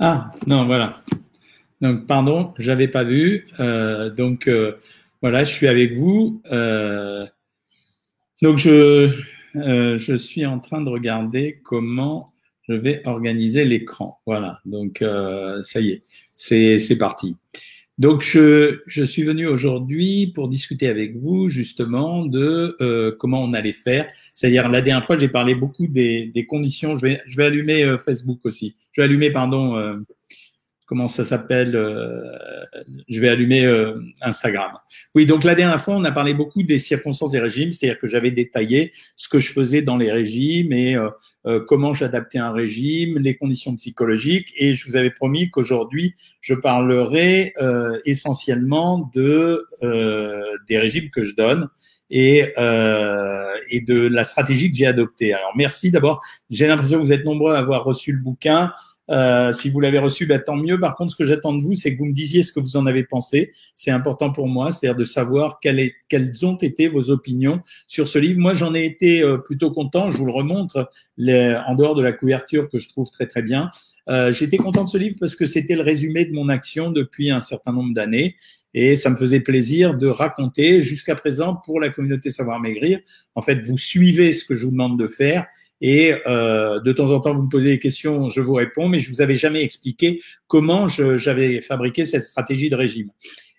Ah, non, voilà. Donc, pardon, j'avais pas vu. Euh, donc, euh, voilà, je suis avec vous. Euh, donc, je, je suis en train de regarder comment je vais organiser l'écran. Voilà, donc ça y est, c'est parti. Donc, je, je suis venu aujourd'hui pour discuter avec vous justement de euh, comment on allait faire. C'est-à-dire, la dernière fois, j'ai parlé beaucoup des, des conditions. Je vais, je vais allumer euh, Facebook aussi. Je vais allumer, pardon, euh, comment ça s'appelle euh, Je vais allumer euh, Instagram. Oui, donc la dernière fois, on a parlé beaucoup des circonstances des régimes, c'est-à-dire que j'avais détaillé ce que je faisais dans les régimes et euh, euh, comment j'adaptais un régime, les conditions psychologiques, et je vous avais promis qu'aujourd'hui, je parlerai euh, essentiellement de euh, des régimes que je donne et, euh, et de la stratégie que j'ai adoptée. Alors merci d'abord. J'ai l'impression que vous êtes nombreux à avoir reçu le bouquin. Euh, si vous l'avez reçu, bah, tant mieux. Par contre, ce que j'attends de vous, c'est que vous me disiez ce que vous en avez pensé. C'est important pour moi, c'est-à-dire de savoir quelles, ont été vos opinions sur ce livre. Moi, j'en ai été euh, plutôt content. Je vous le remontre en dehors de la couverture que je trouve très très bien. Euh, J'étais content de ce livre parce que c'était le résumé de mon action depuis un certain nombre d'années. Et ça me faisait plaisir de raconter jusqu'à présent pour la communauté Savoir Maigrir. En fait, vous suivez ce que je vous demande de faire et euh, de temps en temps, vous me posez des questions, je vous réponds, mais je vous avais jamais expliqué comment j'avais fabriqué cette stratégie de régime.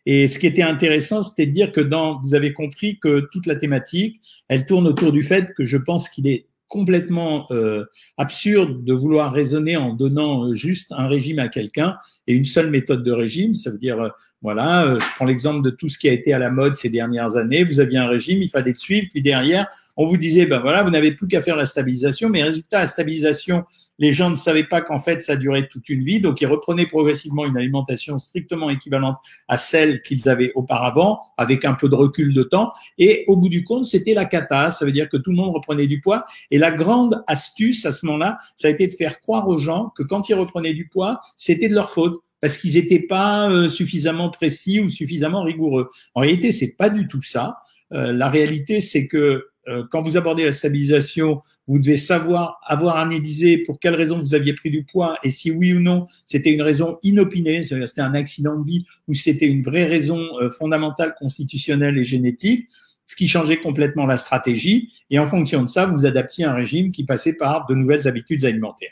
Et ce qui était intéressant, c'était de dire que dans, vous avez compris que toute la thématique, elle tourne autour du fait que je pense qu'il est complètement euh, absurde de vouloir raisonner en donnant juste un régime à quelqu'un et une seule méthode de régime. Ça veut dire, euh, voilà, euh, je prends l'exemple de tout ce qui a été à la mode ces dernières années. Vous aviez un régime, il fallait le suivre, puis derrière, on vous disait, ben voilà, vous n'avez plus qu'à faire la stabilisation, mais résultat, la stabilisation, les gens ne savaient pas qu'en fait, ça durait toute une vie, donc ils reprenaient progressivement une alimentation strictement équivalente à celle qu'ils avaient auparavant, avec un peu de recul de temps, et au bout du compte, c'était la cata, ça veut dire que tout le monde reprenait du poids, et la grande astuce à ce moment-là, ça a été de faire croire aux gens que quand ils reprenaient du poids, c'était de leur faute parce qu'ils n'étaient pas euh, suffisamment précis ou suffisamment rigoureux. En réalité, c'est pas du tout ça. Euh, la réalité, c'est que quand vous abordez la stabilisation, vous devez savoir avoir analysé pour quelle raison vous aviez pris du poids et si oui ou non c'était une raison inopinée, c'était un accident de vie ou c'était une vraie raison fondamentale, constitutionnelle et génétique, ce qui changeait complètement la stratégie. Et en fonction de ça, vous adaptiez un régime qui passait par de nouvelles habitudes alimentaires.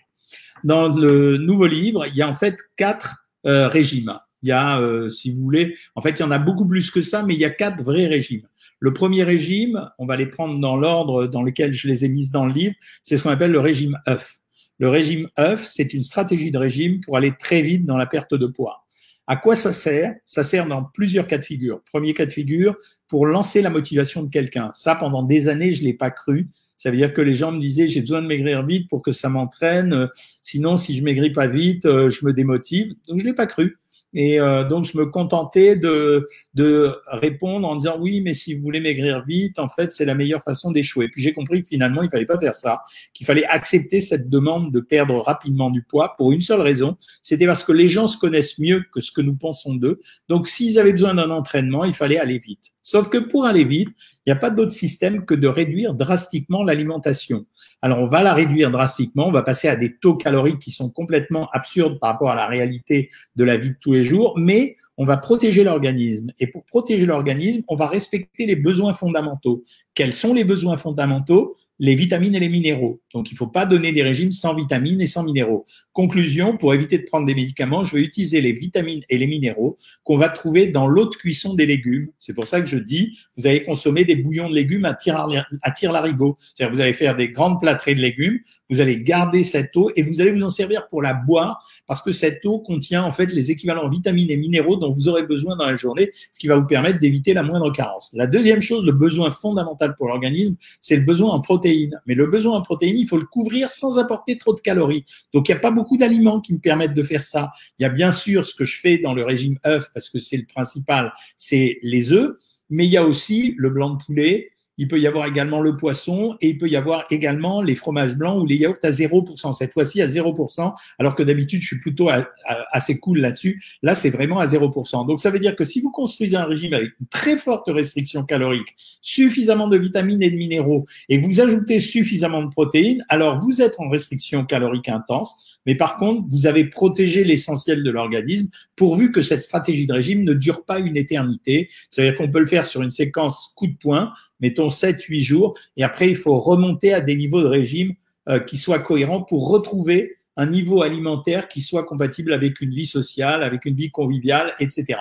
Dans le nouveau livre, il y a en fait quatre euh, régimes. Il y a, euh, si vous voulez, en fait, il y en a beaucoup plus que ça, mais il y a quatre vrais régimes. Le premier régime, on va les prendre dans l'ordre dans lequel je les ai mises dans le livre, c'est ce qu'on appelle le régime œuf. Le régime œuf, c'est une stratégie de régime pour aller très vite dans la perte de poids. À quoi ça sert? Ça sert dans plusieurs cas de figure. Premier cas de figure, pour lancer la motivation de quelqu'un. Ça, pendant des années, je l'ai pas cru. Ça veut dire que les gens me disaient j'ai besoin de maigrir vite pour que ça m'entraîne. Sinon, si je maigris pas vite, euh, je me démotive. Donc je l'ai pas cru. Et euh, donc, je me contentais de, de répondre en disant oui, mais si vous voulez maigrir vite, en fait, c'est la meilleure façon d'échouer. Puis j'ai compris que finalement, il fallait pas faire ça, qu'il fallait accepter cette demande de perdre rapidement du poids pour une seule raison, c'était parce que les gens se connaissent mieux que ce que nous pensons d'eux. Donc, s'ils avaient besoin d'un entraînement, il fallait aller vite. Sauf que pour aller vite, il n'y a pas d'autre système que de réduire drastiquement l'alimentation. Alors, on va la réduire drastiquement, on va passer à des taux caloriques qui sont complètement absurdes par rapport à la réalité de la vie de tous les jours, mais on va protéger l'organisme. Et pour protéger l'organisme, on va respecter les besoins fondamentaux. Quels sont les besoins fondamentaux? Les vitamines et les minéraux. Donc, il ne faut pas donner des régimes sans vitamines et sans minéraux. Conclusion, pour éviter de prendre des médicaments, je vais utiliser les vitamines et les minéraux qu'on va trouver dans l'eau de cuisson des légumes. C'est pour ça que je dis, vous allez consommer des bouillons de légumes à tire-larigot. C'est-à-dire, vous allez faire des grandes plâtrées de légumes, vous allez garder cette eau et vous allez vous en servir pour la boire parce que cette eau contient en fait les équivalents vitamines et minéraux dont vous aurez besoin dans la journée, ce qui va vous permettre d'éviter la moindre carence. La deuxième chose, le besoin fondamental pour l'organisme, c'est le besoin en protéines mais le besoin en protéines, il faut le couvrir sans apporter trop de calories. Donc, il n'y a pas beaucoup d'aliments qui me permettent de faire ça. Il y a bien sûr ce que je fais dans le régime œuf, parce que c'est le principal, c'est les œufs, mais il y a aussi le blanc de poulet, il peut y avoir également le poisson et il peut y avoir également les fromages blancs ou les yaourts à 0%. Cette fois-ci à 0%, alors que d'habitude je suis plutôt assez cool là-dessus. Là, c'est vraiment à 0%. Donc ça veut dire que si vous construisez un régime avec une très forte restriction calorique, suffisamment de vitamines et de minéraux et vous ajoutez suffisamment de protéines, alors vous êtes en restriction calorique intense, mais par contre, vous avez protégé l'essentiel de l'organisme pourvu que cette stratégie de régime ne dure pas une éternité. C'est-à-dire qu'on peut le faire sur une séquence coup de poing mettons 7-8 jours, et après, il faut remonter à des niveaux de régime euh, qui soient cohérents pour retrouver un niveau alimentaire qui soit compatible avec une vie sociale, avec une vie conviviale, etc.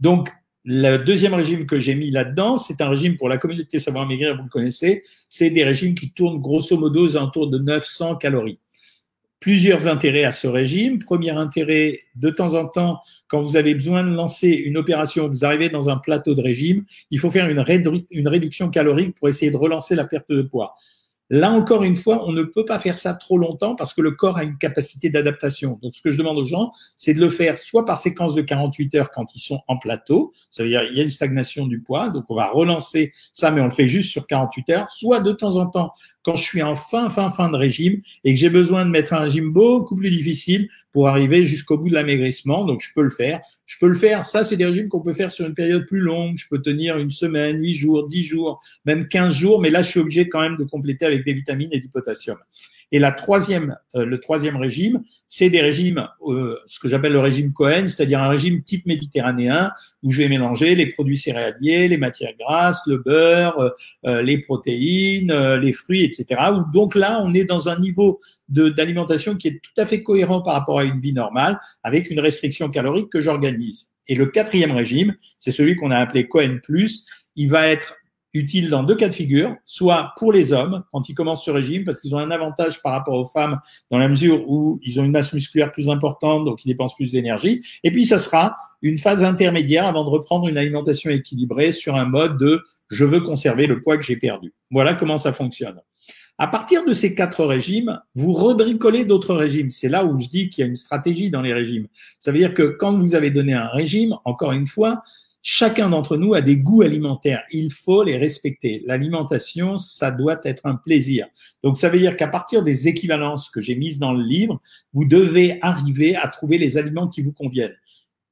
Donc, le deuxième régime que j'ai mis là-dedans, c'est un régime pour la communauté savoir maigrir, vous le connaissez, c'est des régimes qui tournent grosso modo aux alentours de 900 calories plusieurs intérêts à ce régime. Premier intérêt, de temps en temps, quand vous avez besoin de lancer une opération, vous arrivez dans un plateau de régime, il faut faire une, réduction calorique pour essayer de relancer la perte de poids. Là encore une fois, on ne peut pas faire ça trop longtemps parce que le corps a une capacité d'adaptation. Donc, ce que je demande aux gens, c'est de le faire soit par séquence de 48 heures quand ils sont en plateau, ça veut dire il y a une stagnation du poids, donc on va relancer ça, mais on le fait juste sur 48 heures, soit de temps en temps quand je suis en fin, fin, fin de régime et que j'ai besoin de mettre un régime beaucoup plus difficile pour arriver jusqu'au bout de l'amaigrissement. Donc, je peux le faire. Je peux le faire. Ça, c'est des régimes qu'on peut faire sur une période plus longue. Je peux tenir une semaine, huit jours, dix jours, même quinze jours. Mais là, je suis obligé quand même de compléter avec des vitamines et du potassium. Et la troisième, euh, le troisième régime, c'est des régimes, euh, ce que j'appelle le régime Cohen, c'est-à-dire un régime type méditerranéen où je vais mélanger les produits céréaliers, les matières grasses, le beurre, euh, les protéines, les fruits, etc. Donc là, on est dans un niveau d'alimentation qui est tout à fait cohérent par rapport à une vie normale, avec une restriction calorique que j'organise. Et le quatrième régime, c'est celui qu'on a appelé Cohen+. Il va être utile dans deux cas de figure, soit pour les hommes quand ils commencent ce régime, parce qu'ils ont un avantage par rapport aux femmes dans la mesure où ils ont une masse musculaire plus importante, donc ils dépensent plus d'énergie. Et puis ça sera une phase intermédiaire avant de reprendre une alimentation équilibrée sur un mode de je veux conserver le poids que j'ai perdu. Voilà comment ça fonctionne. À partir de ces quatre régimes, vous rebricolez d'autres régimes. C'est là où je dis qu'il y a une stratégie dans les régimes. Ça veut dire que quand vous avez donné un régime, encore une fois, chacun d'entre nous a des goûts alimentaires. Il faut les respecter. L'alimentation, ça doit être un plaisir. Donc, ça veut dire qu'à partir des équivalences que j'ai mises dans le livre, vous devez arriver à trouver les aliments qui vous conviennent.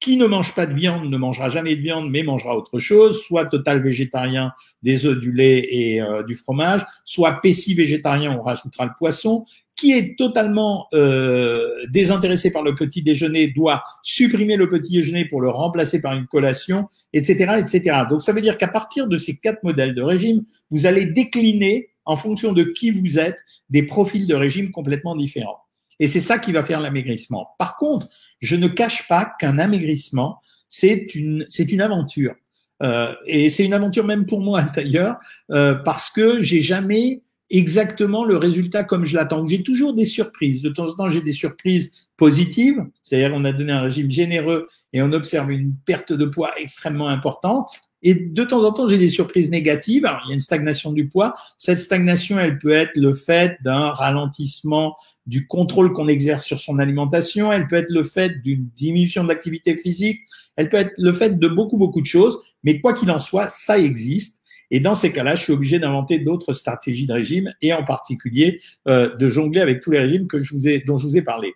Qui ne mange pas de viande ne mangera jamais de viande, mais mangera autre chose, soit total végétarien, des œufs, du lait et euh, du fromage, soit pessi végétarien, on rajoutera le poisson, qui est totalement euh, désintéressé par le petit déjeuner doit supprimer le petit déjeuner pour le remplacer par une collation, etc., etc. Donc ça veut dire qu'à partir de ces quatre modèles de régime, vous allez décliner en fonction de qui vous êtes des profils de régime complètement différents. Et c'est ça qui va faire l'amaigrissement. Par contre, je ne cache pas qu'un amaigrissement, c'est une, c'est une aventure. Euh, et c'est une aventure même pour moi d'ailleurs, euh, parce que j'ai jamais exactement le résultat comme je l'attends. J'ai toujours des surprises. De temps en temps, j'ai des surprises positives, c'est-à-dire on a donné un régime généreux et on observe une perte de poids extrêmement importante. Et de temps en temps, j'ai des surprises négatives. Alors, il y a une stagnation du poids. Cette stagnation, elle peut être le fait d'un ralentissement du contrôle qu'on exerce sur son alimentation. Elle peut être le fait d'une diminution de l'activité physique. Elle peut être le fait de beaucoup, beaucoup de choses. Mais quoi qu'il en soit, ça existe. Et dans ces cas-là, je suis obligé d'inventer d'autres stratégies de régime et en particulier euh, de jongler avec tous les régimes que je vous ai, dont je vous ai parlé.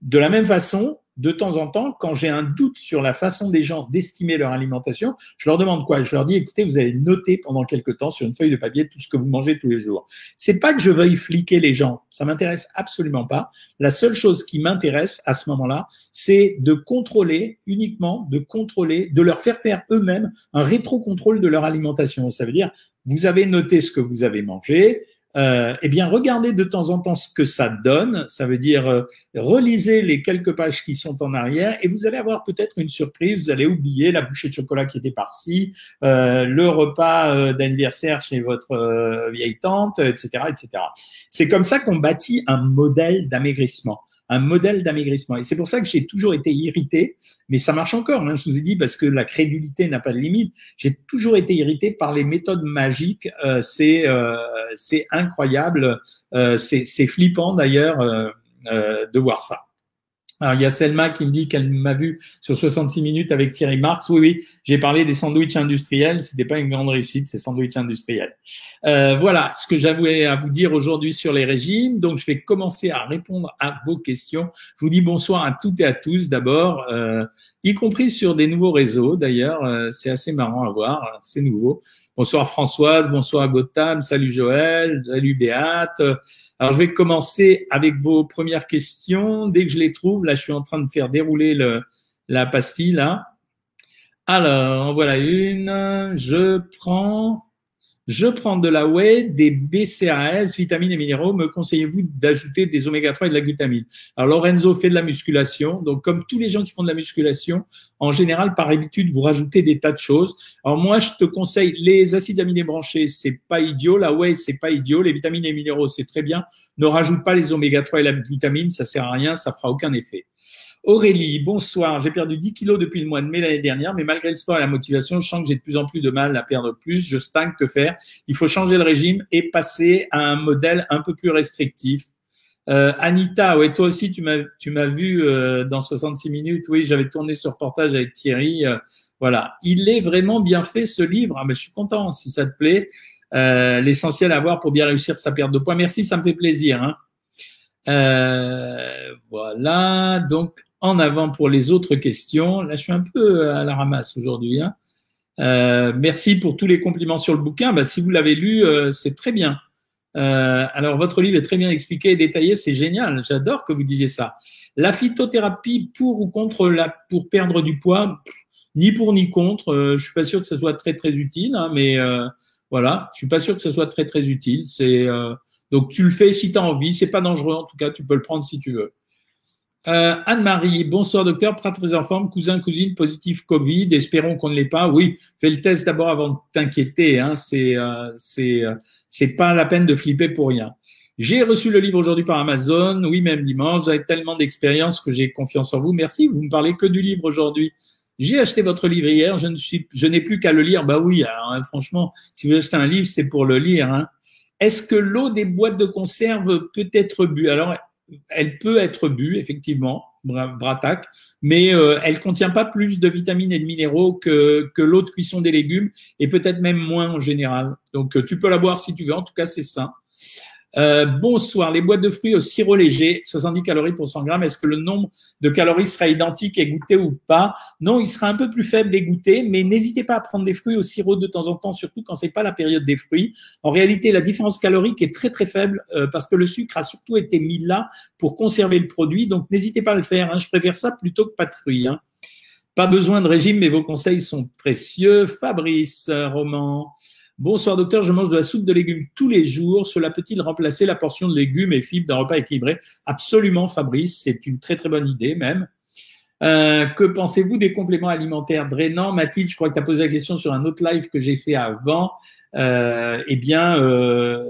De la même façon, de temps en temps, quand j'ai un doute sur la façon des gens d'estimer leur alimentation, je leur demande quoi? Je leur dis écoutez, vous allez noter pendant quelques temps sur une feuille de papier tout ce que vous mangez tous les jours. C'est pas que je veuille fliquer les gens, ça m'intéresse absolument pas. La seule chose qui m'intéresse à ce moment-là, c'est de contrôler uniquement, de contrôler, de leur faire faire eux-mêmes un rétro-contrôle de leur alimentation. Ça veut dire vous avez noté ce que vous avez mangé, euh, eh bien, regardez de temps en temps ce que ça donne. Ça veut dire euh, relisez les quelques pages qui sont en arrière et vous allez avoir peut-être une surprise. Vous allez oublier la bouchée de chocolat qui était par-ci, euh, le repas euh, d'anniversaire chez votre euh, vieille tante, etc., etc. C'est comme ça qu'on bâtit un modèle d'amaigrissement un modèle d'amaigrissement. Et c'est pour ça que j'ai toujours été irrité, mais ça marche encore, hein, je vous ai dit, parce que la crédulité n'a pas de limite. J'ai toujours été irrité par les méthodes magiques. Euh, c'est euh, incroyable, euh, c'est flippant d'ailleurs euh, euh, de voir ça. Alors, il y a Selma qui me dit qu'elle m'a vu sur 66 minutes avec Thierry Marx. Oui, oui, j'ai parlé des sandwichs industriels. C'était pas une grande réussite, ces sandwichs industriels. Euh, voilà ce que j'avais à vous dire aujourd'hui sur les régimes. Donc, je vais commencer à répondre à vos questions. Je vous dis bonsoir à toutes et à tous d'abord, euh, y compris sur des nouveaux réseaux. D'ailleurs, euh, c'est assez marrant à voir. C'est nouveau. Bonsoir Françoise, bonsoir Gotham, salut Joël, salut Béate. Alors, je vais commencer avec vos premières questions. Dès que je les trouve, là, je suis en train de faire dérouler le, la pastille, là. Alors, voilà une. Je prends je prends de la whey, des BCAAs, vitamines et minéraux. Me conseillez-vous d'ajouter des oméga 3 et de la glutamine? Alors Lorenzo fait de la musculation. Donc comme tous les gens qui font de la musculation, en général, par habitude, vous rajoutez des tas de choses. Alors moi, je te conseille les acides aminés branchés, c'est pas idiot. La whey, c'est pas idiot. Les vitamines et minéraux, c'est très bien. Ne rajoute pas les oméga 3 et la glutamine, ça sert à rien, ça fera aucun effet. Aurélie, bonsoir. J'ai perdu 10 kilos depuis le mois de mai l'année dernière, mais malgré le sport et la motivation, je sens que j'ai de plus en plus de mal à perdre plus. Je stagne. Que faire? Il faut changer le régime et passer à un modèle un peu plus restrictif. Euh, Anita, ouais, toi aussi, tu m'as, vu euh, dans 66 minutes. Oui, j'avais tourné ce reportage avec Thierry. Euh, voilà, il est vraiment bien fait ce livre. Ah, je suis content si ça te plaît. Euh, l'essentiel à voir pour bien réussir sa perte de poids. Merci, ça me fait plaisir. Hein. voilà, donc en avant pour les autres questions. Là, je suis un peu à la ramasse aujourd'hui. Hein. Euh, merci pour tous les compliments sur le bouquin. Bah, si vous l'avez lu, euh, c'est très bien. Euh, alors, votre livre est très bien expliqué et détaillé, c'est génial. J'adore que vous disiez ça. La phytothérapie pour ou contre la pour perdre du poids, ni pour ni contre. Je suis pas sûr que ce soit très très utile, hein, mais voilà, je suis pas sûr que ce soit très très utile. C'est donc tu le fais si tu as envie. C'est pas dangereux en tout cas. Tu peux le prendre si tu veux. Euh, Anne-Marie, bonsoir docteur, très en forme, cousin, cousine, positif Covid, espérons qu'on ne l'ait pas. Oui, fais le test d'abord avant de t'inquiéter, hein. c'est euh, c'est euh, pas la peine de flipper pour rien. J'ai reçu le livre aujourd'hui par Amazon, oui même dimanche, j'ai tellement d'expérience que j'ai confiance en vous. Merci, vous me parlez que du livre aujourd'hui. J'ai acheté votre livre hier, je ne suis je n'ai plus qu'à le lire. Bah oui, hein, franchement, si vous achetez un livre, c'est pour le lire. Hein. Est-ce que l'eau des boîtes de conserve peut être bue Alors, elle peut être bue, effectivement, Bratac, mais euh, elle contient pas plus de vitamines et de minéraux que, que l'eau de cuisson des légumes et peut-être même moins en général. Donc, euh, tu peux la boire si tu veux. En tout cas, c'est sain. Euh, bonsoir. Les boîtes de fruits au sirop léger, 70 calories pour 100 grammes. Est-ce que le nombre de calories sera identique et goûté ou pas? Non, il sera un peu plus faible et goûté, mais n'hésitez pas à prendre des fruits au sirop de temps en temps, surtout quand c'est pas la période des fruits. En réalité, la différence calorique est très très faible euh, parce que le sucre a surtout été mis là pour conserver le produit. Donc n'hésitez pas à le faire. Hein. Je préfère ça plutôt que pas de fruits. Hein. Pas besoin de régime, mais vos conseils sont précieux. Fabrice, euh, Roman. Bonsoir docteur, je mange de la soupe de légumes tous les jours. Cela peut-il remplacer la portion de légumes et fibres d'un repas équilibré? Absolument, Fabrice, c'est une très très bonne idée même. Euh, que pensez-vous des compléments alimentaires drainants? Mathilde, je crois que tu as posé la question sur un autre live que j'ai fait avant. Euh, eh bien, euh,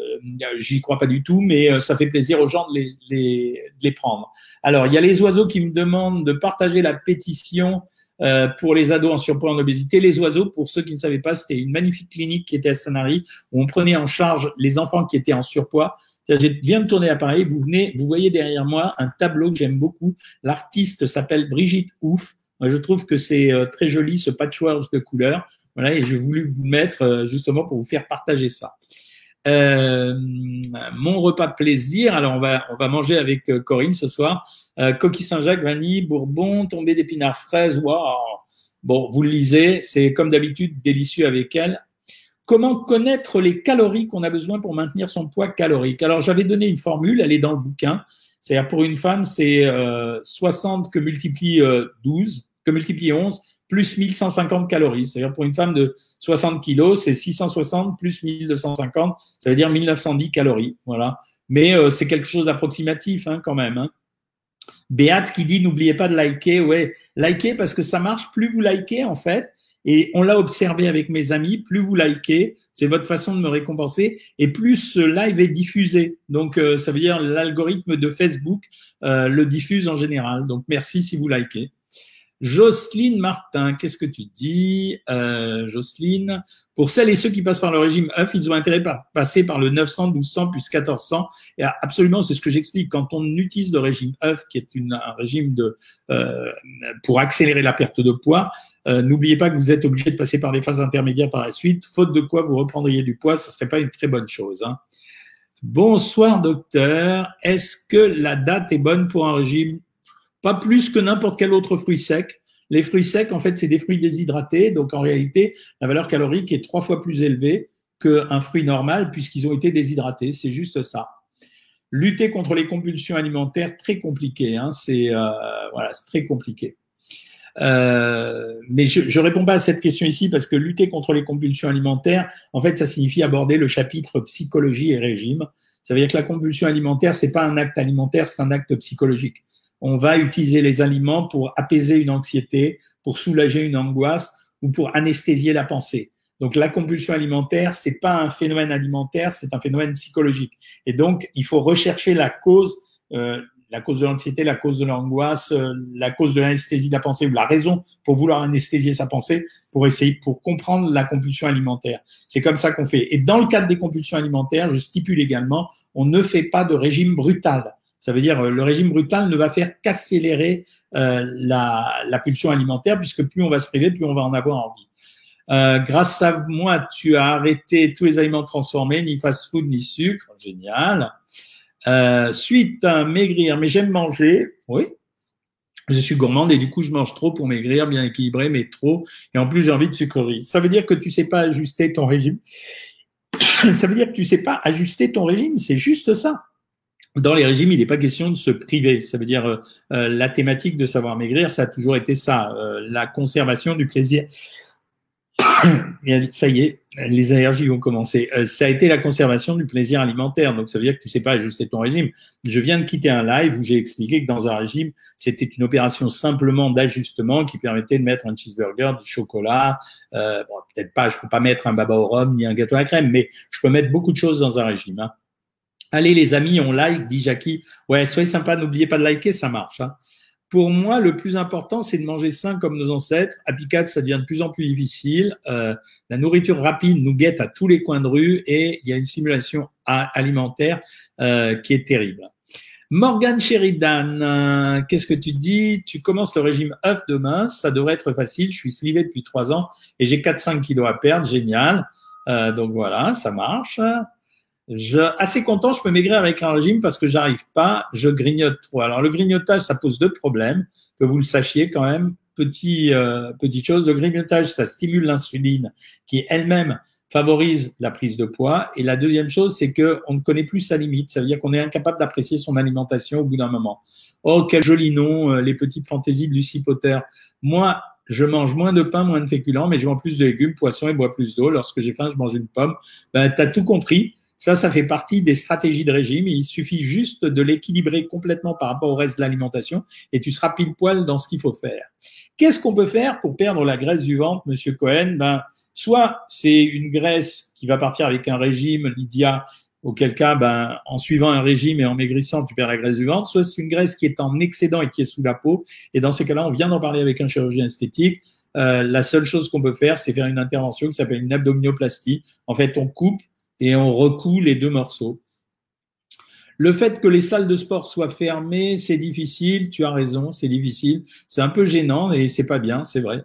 j'y crois pas du tout, mais euh, ça fait plaisir aux gens de les, les, de les prendre. Alors, il y a les oiseaux qui me demandent de partager la pétition euh, pour les ados en surpoids en obésité. Les oiseaux, pour ceux qui ne savaient pas, c'était une magnifique clinique qui était à Sanary où on prenait en charge les enfants qui étaient en surpoids. J'ai bien de tourner l'appareil. Vous venez, vous voyez derrière moi un tableau que j'aime beaucoup. L'artiste s'appelle Brigitte Ouf. Je trouve que c'est euh, très joli ce patchwork de couleurs. Voilà, et j'ai voulu vous mettre euh, justement pour vous faire partager ça. Euh, mon repas plaisir. Alors on va on va manger avec euh, Corinne ce soir. Euh, coquille Saint-Jacques, vanille, bourbon, tombé d'épinards fraises. Waouh. Bon, vous le lisez, c'est comme d'habitude délicieux avec elle. Comment connaître les calories qu'on a besoin pour maintenir son poids calorique? Alors j'avais donné une formule, elle est dans le bouquin. C'est-à-dire pour une femme, c'est 60 que multiplie 12, que multiplie 11, plus 1150 calories. C'est-à-dire pour une femme de 60 kilos, c'est 660 plus 1250, ça veut dire 1910 calories. Voilà. Mais euh, c'est quelque chose d'approximatif hein, quand même. Hein. Béate qui dit n'oubliez pas de liker. Ouais, liker parce que ça marche. Plus vous likez en fait, et on l'a observé avec mes amis, plus vous likez, c'est votre façon de me récompenser, et plus ce live est diffusé. Donc euh, ça veut dire l'algorithme de Facebook euh, le diffuse en général. Donc merci si vous likez. Jocelyne Martin, qu'est-ce que tu dis, euh, Jocelyne? Pour celles et ceux qui passent par le régime œuf, ils ont intérêt à passer par le 900, 1200 plus 1400. Et absolument, c'est ce que j'explique. Quand on utilise le régime œuf, qui est un régime de euh, pour accélérer la perte de poids, euh, n'oubliez pas que vous êtes obligé de passer par les phases intermédiaires par la suite, faute de quoi vous reprendriez du poids, ce serait pas une très bonne chose. Hein. Bonsoir docteur, est-ce que la date est bonne pour un régime pas plus que n'importe quel autre fruit sec. Les fruits secs, en fait, c'est des fruits déshydratés, donc en réalité, la valeur calorique est trois fois plus élevée qu'un fruit normal puisqu'ils ont été déshydratés. C'est juste ça. Lutter contre les compulsions alimentaires, très compliqué. Hein. c'est euh, c'est très compliqué. Euh, mais je ne réponds pas à cette question ici parce que lutter contre les compulsions alimentaires, en fait, ça signifie aborder le chapitre psychologie et régime. Ça veut dire que la compulsion alimentaire, c'est pas un acte alimentaire, c'est un acte psychologique on va utiliser les aliments pour apaiser une anxiété, pour soulager une angoisse ou pour anesthésier la pensée. Donc la compulsion alimentaire, c'est pas un phénomène alimentaire, c'est un phénomène psychologique. Et donc il faut rechercher la cause, euh, la cause de l'anxiété, la cause de l'angoisse, euh, la cause de l'anesthésie de la pensée ou la raison pour vouloir anesthésier sa pensée, pour essayer, pour comprendre la compulsion alimentaire. C'est comme ça qu'on fait. Et dans le cadre des compulsions alimentaires, je stipule également, on ne fait pas de régime brutal. Ça veut dire euh, le régime brutal ne va faire qu'accélérer euh, la, la, pulsion alimentaire, puisque plus on va se priver, plus on va en avoir envie. Euh, grâce à moi, tu as arrêté tous les aliments transformés, ni fast-food, ni sucre. Génial. Suite, à maigrir, mais j'aime manger. Oui. Je suis gourmande et du coup, je mange trop pour maigrir, bien équilibré, mais trop. Et en plus, j'ai envie de sucreries. Ça veut dire que tu sais pas ajuster ton régime. Ça veut dire que tu sais pas ajuster ton régime. C'est juste ça dans les régimes, il n'est pas question de se priver. Ça veut dire euh, euh, la thématique de savoir maigrir, ça a toujours été ça, euh, la conservation du plaisir. ça y est, les allergies ont commencé. ça a été la conservation du plaisir alimentaire. Donc ça veut dire que tu sais pas ajuster ton régime. Je viens de quitter un live où j'ai expliqué que dans un régime, c'était une opération simplement d'ajustement qui permettait de mettre un cheeseburger, du chocolat. bon, peut-être pas, je peux pas mettre un baba au rhum ni un gâteau à la crème, mais je peux mettre beaucoup de choses dans un régime. Hein. Allez les amis, on like, dit Jackie. Ouais, soyez sympa, n'oubliez pas de liker, ça marche. Hein. Pour moi, le plus important, c'est de manger sain comme nos ancêtres. À Picard, ça devient de plus en plus difficile. Euh, la nourriture rapide nous guette à tous les coins de rue et il y a une simulation alimentaire euh, qui est terrible. Morgan Sheridan, euh, qu'est-ce que tu dis? Tu commences le régime œuf demain, ça devrait être facile. Je suis slivé depuis trois ans et j'ai 4-5 kilos à perdre, génial. donc voilà, ça marche. Je, assez content, je peux maigrir avec un régime parce que j'arrive pas, je grignote trop. Alors le grignotage, ça pose deux problèmes, que vous le sachiez quand même. Petit, euh, petite chose, le grignotage, ça stimule l'insuline qui elle-même favorise la prise de poids. Et la deuxième chose, c'est que on ne connaît plus sa limite. Ça veut dire qu'on est incapable d'apprécier son alimentation au bout d'un moment. Oh, quel joli nom, euh, les petites fantaisies de Lucie Potter. Moi, je mange moins de pain, moins de féculents, mais je mange plus de légumes, poissons et bois plus d'eau. Lorsque j'ai faim, je mange une pomme. Ben, tu as tout compris. Ça, ça fait partie des stratégies de régime. Il suffit juste de l'équilibrer complètement par rapport au reste de l'alimentation et tu seras pile poil dans ce qu'il faut faire. Qu'est-ce qu'on peut faire pour perdre la graisse du ventre, Monsieur Cohen? Ben, soit c'est une graisse qui va partir avec un régime, Lydia, auquel cas, ben, en suivant un régime et en maigrissant, tu perds la graisse du ventre. Soit c'est une graisse qui est en excédent et qui est sous la peau. Et dans ces cas-là, on vient d'en parler avec un chirurgien esthétique. Euh, la seule chose qu'on peut faire, c'est faire une intervention qui s'appelle une abdominoplastie. En fait, on coupe et on recoue les deux morceaux. Le fait que les salles de sport soient fermées, c'est difficile, tu as raison, c'est difficile, c'est un peu gênant et c'est pas bien, c'est vrai.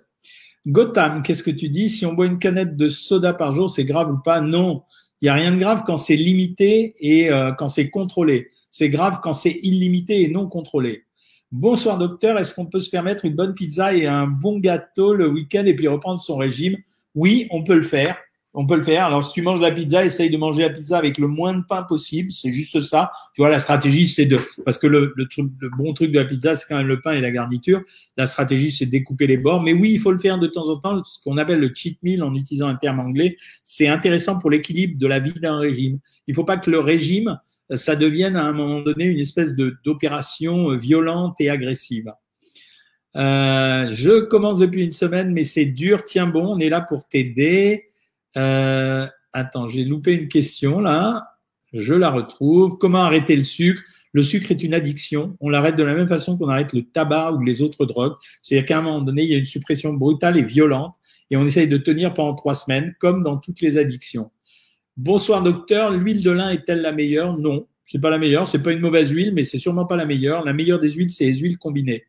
Gotham, qu'est-ce que tu dis? Si on boit une canette de soda par jour, c'est grave ou pas? Non, il n'y a rien de grave quand c'est limité et euh, quand c'est contrôlé. C'est grave quand c'est illimité et non contrôlé. Bonsoir docteur, est-ce qu'on peut se permettre une bonne pizza et un bon gâteau le week-end et puis reprendre son régime? Oui, on peut le faire. On peut le faire. Alors, si tu manges la pizza, essaye de manger la pizza avec le moins de pain possible. C'est juste ça. Tu vois, la stratégie, c'est de, parce que le, le, truc, le bon truc de la pizza, c'est quand même le pain et la garniture. La stratégie, c'est de découper les bords. Mais oui, il faut le faire de temps en temps. Ce qu'on appelle le cheat meal en utilisant un terme anglais. C'est intéressant pour l'équilibre de la vie d'un régime. Il faut pas que le régime, ça devienne à un moment donné une espèce de, d'opération violente et agressive. Euh, je commence depuis une semaine, mais c'est dur. Tiens bon, on est là pour t'aider. Euh, attends, j'ai loupé une question là. Je la retrouve. Comment arrêter le sucre? Le sucre est une addiction. On l'arrête de la même façon qu'on arrête le tabac ou les autres drogues. C'est-à-dire qu'à un moment donné, il y a une suppression brutale et violente et on essaye de tenir pendant trois semaines, comme dans toutes les addictions. Bonsoir docteur, l'huile de lin est-elle la meilleure? Non, c'est pas la meilleure. C'est pas une mauvaise huile, mais c'est sûrement pas la meilleure. La meilleure des huiles, c'est les huiles combinées.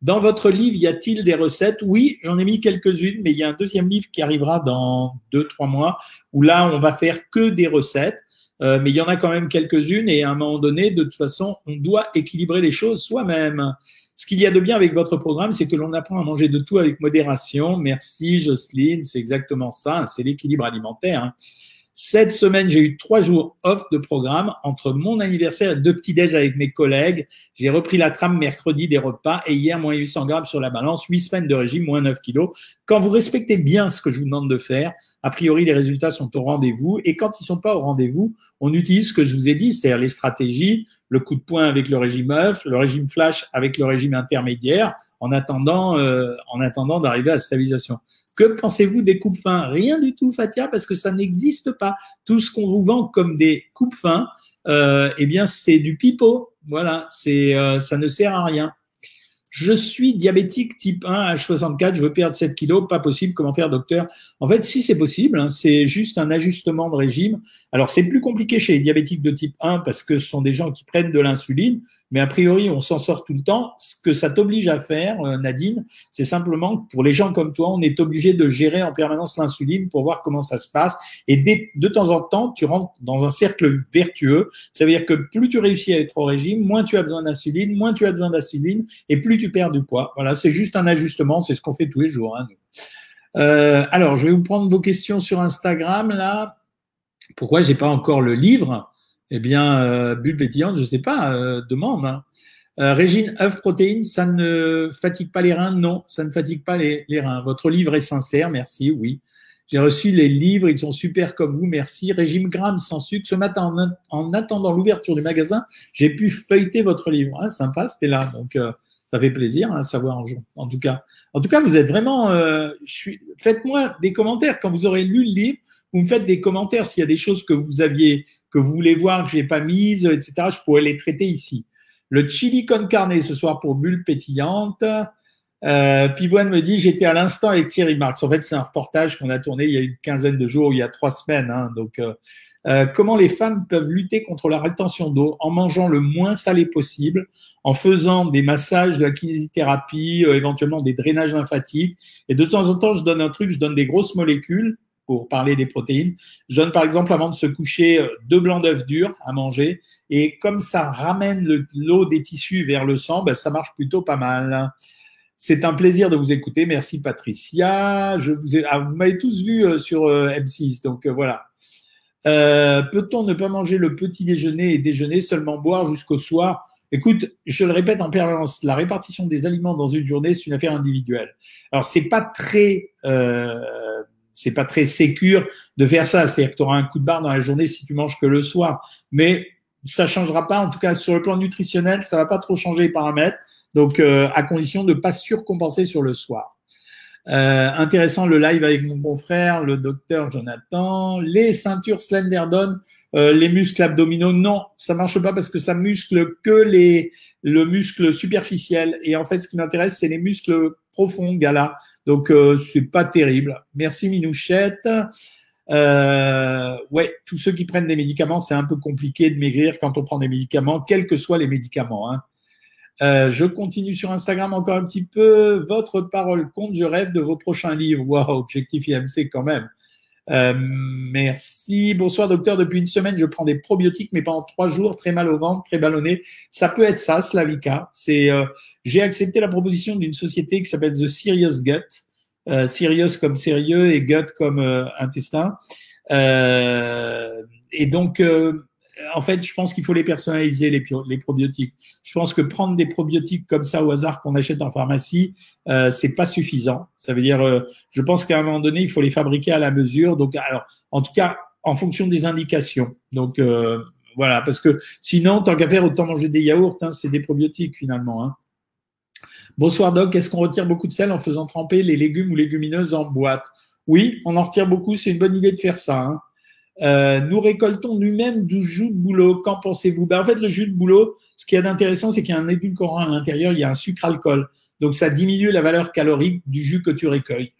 Dans votre livre, y a-t-il des recettes? Oui, j'en ai mis quelques-unes, mais il y a un deuxième livre qui arrivera dans deux, trois mois, où là, on va faire que des recettes. Euh, mais il y en a quand même quelques-unes et à un moment donné, de toute façon, on doit équilibrer les choses soi-même. Ce qu'il y a de bien avec votre programme, c'est que l'on apprend à manger de tout avec modération. Merci Jocelyne, c'est exactement ça, c'est l'équilibre alimentaire. Hein. Cette semaine, j'ai eu trois jours off de programme entre mon anniversaire et deux petits déj avec mes collègues. J'ai repris la trame mercredi des repas et hier, moins 800 grammes sur la balance, huit semaines de régime, moins 9 kilos. Quand vous respectez bien ce que je vous demande de faire, a priori, les résultats sont au rendez-vous. Et quand ils sont pas au rendez-vous, on utilise ce que je vous ai dit, c'est-à-dire les stratégies, le coup de poing avec le régime œuf, le régime flash avec le régime intermédiaire, en attendant, euh, en attendant d'arriver à la stabilisation. Que pensez-vous des coupes fins? Rien du tout, Fatia, parce que ça n'existe pas. Tout ce qu'on vous vend comme des coupes fins, euh, eh bien, c'est du pipeau. Voilà, c'est, euh, ça ne sert à rien. Je suis diabétique type 1 H64, je veux perdre 7 kilos, pas possible, comment faire docteur? En fait, si c'est possible, hein, c'est juste un ajustement de régime. Alors c'est plus compliqué chez les diabétiques de type 1 parce que ce sont des gens qui prennent de l'insuline, mais a priori, on s'en sort tout le temps. Ce que ça t'oblige à faire, euh, Nadine, c'est simplement que pour les gens comme toi, on est obligé de gérer en permanence l'insuline pour voir comment ça se passe. Et de temps en temps, tu rentres dans un cercle vertueux. Ça veut dire que plus tu réussis à être au régime, moins tu as besoin d'insuline, moins tu as besoin d'insuline, et plus tu perds du poids. Voilà, c'est juste un ajustement. C'est ce qu'on fait tous les jours. Hein, euh, alors, je vais vous prendre vos questions sur Instagram là. Pourquoi j'ai pas encore le livre? Eh bien, euh, bulle pétillante, je sais pas, euh, demande. Hein. Euh, régime œuf protéines, ça ne fatigue pas les reins? Non, ça ne fatigue pas les, reins. Votre livre est sincère, merci, oui. J'ai reçu les livres, ils sont super comme vous, merci. Régime gramme sans sucre. Ce matin, en, attendant l'ouverture du magasin, j'ai pu feuilleter votre livre. Hein, sympa, c'était là. Donc, euh, ça fait plaisir à hein, savoir en, en tout cas. En tout cas, vous êtes vraiment. Euh, faites-moi des commentaires quand vous aurez lu le livre. Vous me faites des commentaires s'il y a des choses que vous aviez que vous voulez voir, que j'ai pas mise, etc., je pourrais les traiter ici. Le chili con carne ce soir pour bulle pétillante. Euh, Pivoine me dit j'étais à l'instant avec Thierry Marx. En fait, c'est un reportage qu'on a tourné il y a une quinzaine de jours, il y a trois semaines. Hein, donc, euh, euh, comment les femmes peuvent lutter contre la rétention d'eau en mangeant le moins salé possible, en faisant des massages, de la kinésithérapie, euh, éventuellement des drainages lymphatiques. Et de temps en temps, je donne un truc, je donne des grosses molécules pour parler des protéines. Je donne par exemple avant de se coucher euh, deux blancs d'œufs durs à manger et comme ça ramène l'eau des tissus vers le sang, ben, ça marche plutôt pas mal. C'est un plaisir de vous écouter. Merci Patricia. Je vous, ai, ah, m'avez tous vu euh, sur euh, M6, donc voilà. Peut-on ne pas manger le petit déjeuner et déjeuner, seulement boire jusqu'au soir? Écoute, je le répète en permanence, la répartition des aliments dans une journée, c'est une affaire individuelle. Alors, c'est pas très c'est pas très sécure de faire ça. C'est-à-dire que tu auras un coup de barre dans la journée si tu manges que le soir. Mais ça changera pas. En tout cas, sur le plan nutritionnel, ça va pas trop changer les paramètres. Donc, euh, à condition de pas surcompenser sur le soir. Euh, intéressant le live avec mon bon frère, le docteur Jonathan. Les ceintures Slenderdon, euh, les muscles abdominaux, non, ça marche pas parce que ça muscle que les le muscle superficiel. Et en fait, ce qui m'intéresse, c'est les muscles profonds, gala. Donc, euh, c'est pas terrible. Merci Minouchette. Euh, ouais, tous ceux qui prennent des médicaments, c'est un peu compliqué de maigrir quand on prend des médicaments, quels que soient les médicaments. Hein. Euh, je continue sur Instagram encore un petit peu. Votre parole compte, je rêve de vos prochains livres. Waouh, objectif IMC quand même. Euh, merci. Bonsoir docteur. Depuis une semaine, je prends des probiotiques, mais pendant trois jours, très mal au ventre, très ballonné. Ça peut être ça, Slavica. C'est, euh, j'ai accepté la proposition d'une société qui s'appelle The Serious Gut. Euh, Serious comme sérieux et gut comme euh, intestin. et donc, en fait, je pense qu'il faut les personnaliser, les, probiotiques. Je pense que prendre des probiotiques comme ça au hasard qu'on achète en pharmacie, euh, c'est pas suffisant. Ça veut dire, euh, je pense qu'à un moment donné, il faut les fabriquer à la mesure. Donc, alors, en tout cas, en fonction des indications. Donc, euh, voilà, parce que sinon, tant qu'à faire, autant manger des yaourts, hein, c'est des probiotiques finalement. Hein. Bonsoir Doc, est-ce qu'on retire beaucoup de sel en faisant tremper les légumes ou légumineuses en boîte? Oui, on en retire beaucoup, c'est une bonne idée de faire ça. Hein. Euh, nous récoltons nous-mêmes du jus de bouleau. Qu'en pensez-vous? Ben, En fait, le jus de bouleau, ce qui est d'intéressant, c'est qu'il y a un édulcorant à l'intérieur, il y a un sucre-alcool. Donc, ça diminue la valeur calorique du jus que tu recueilles.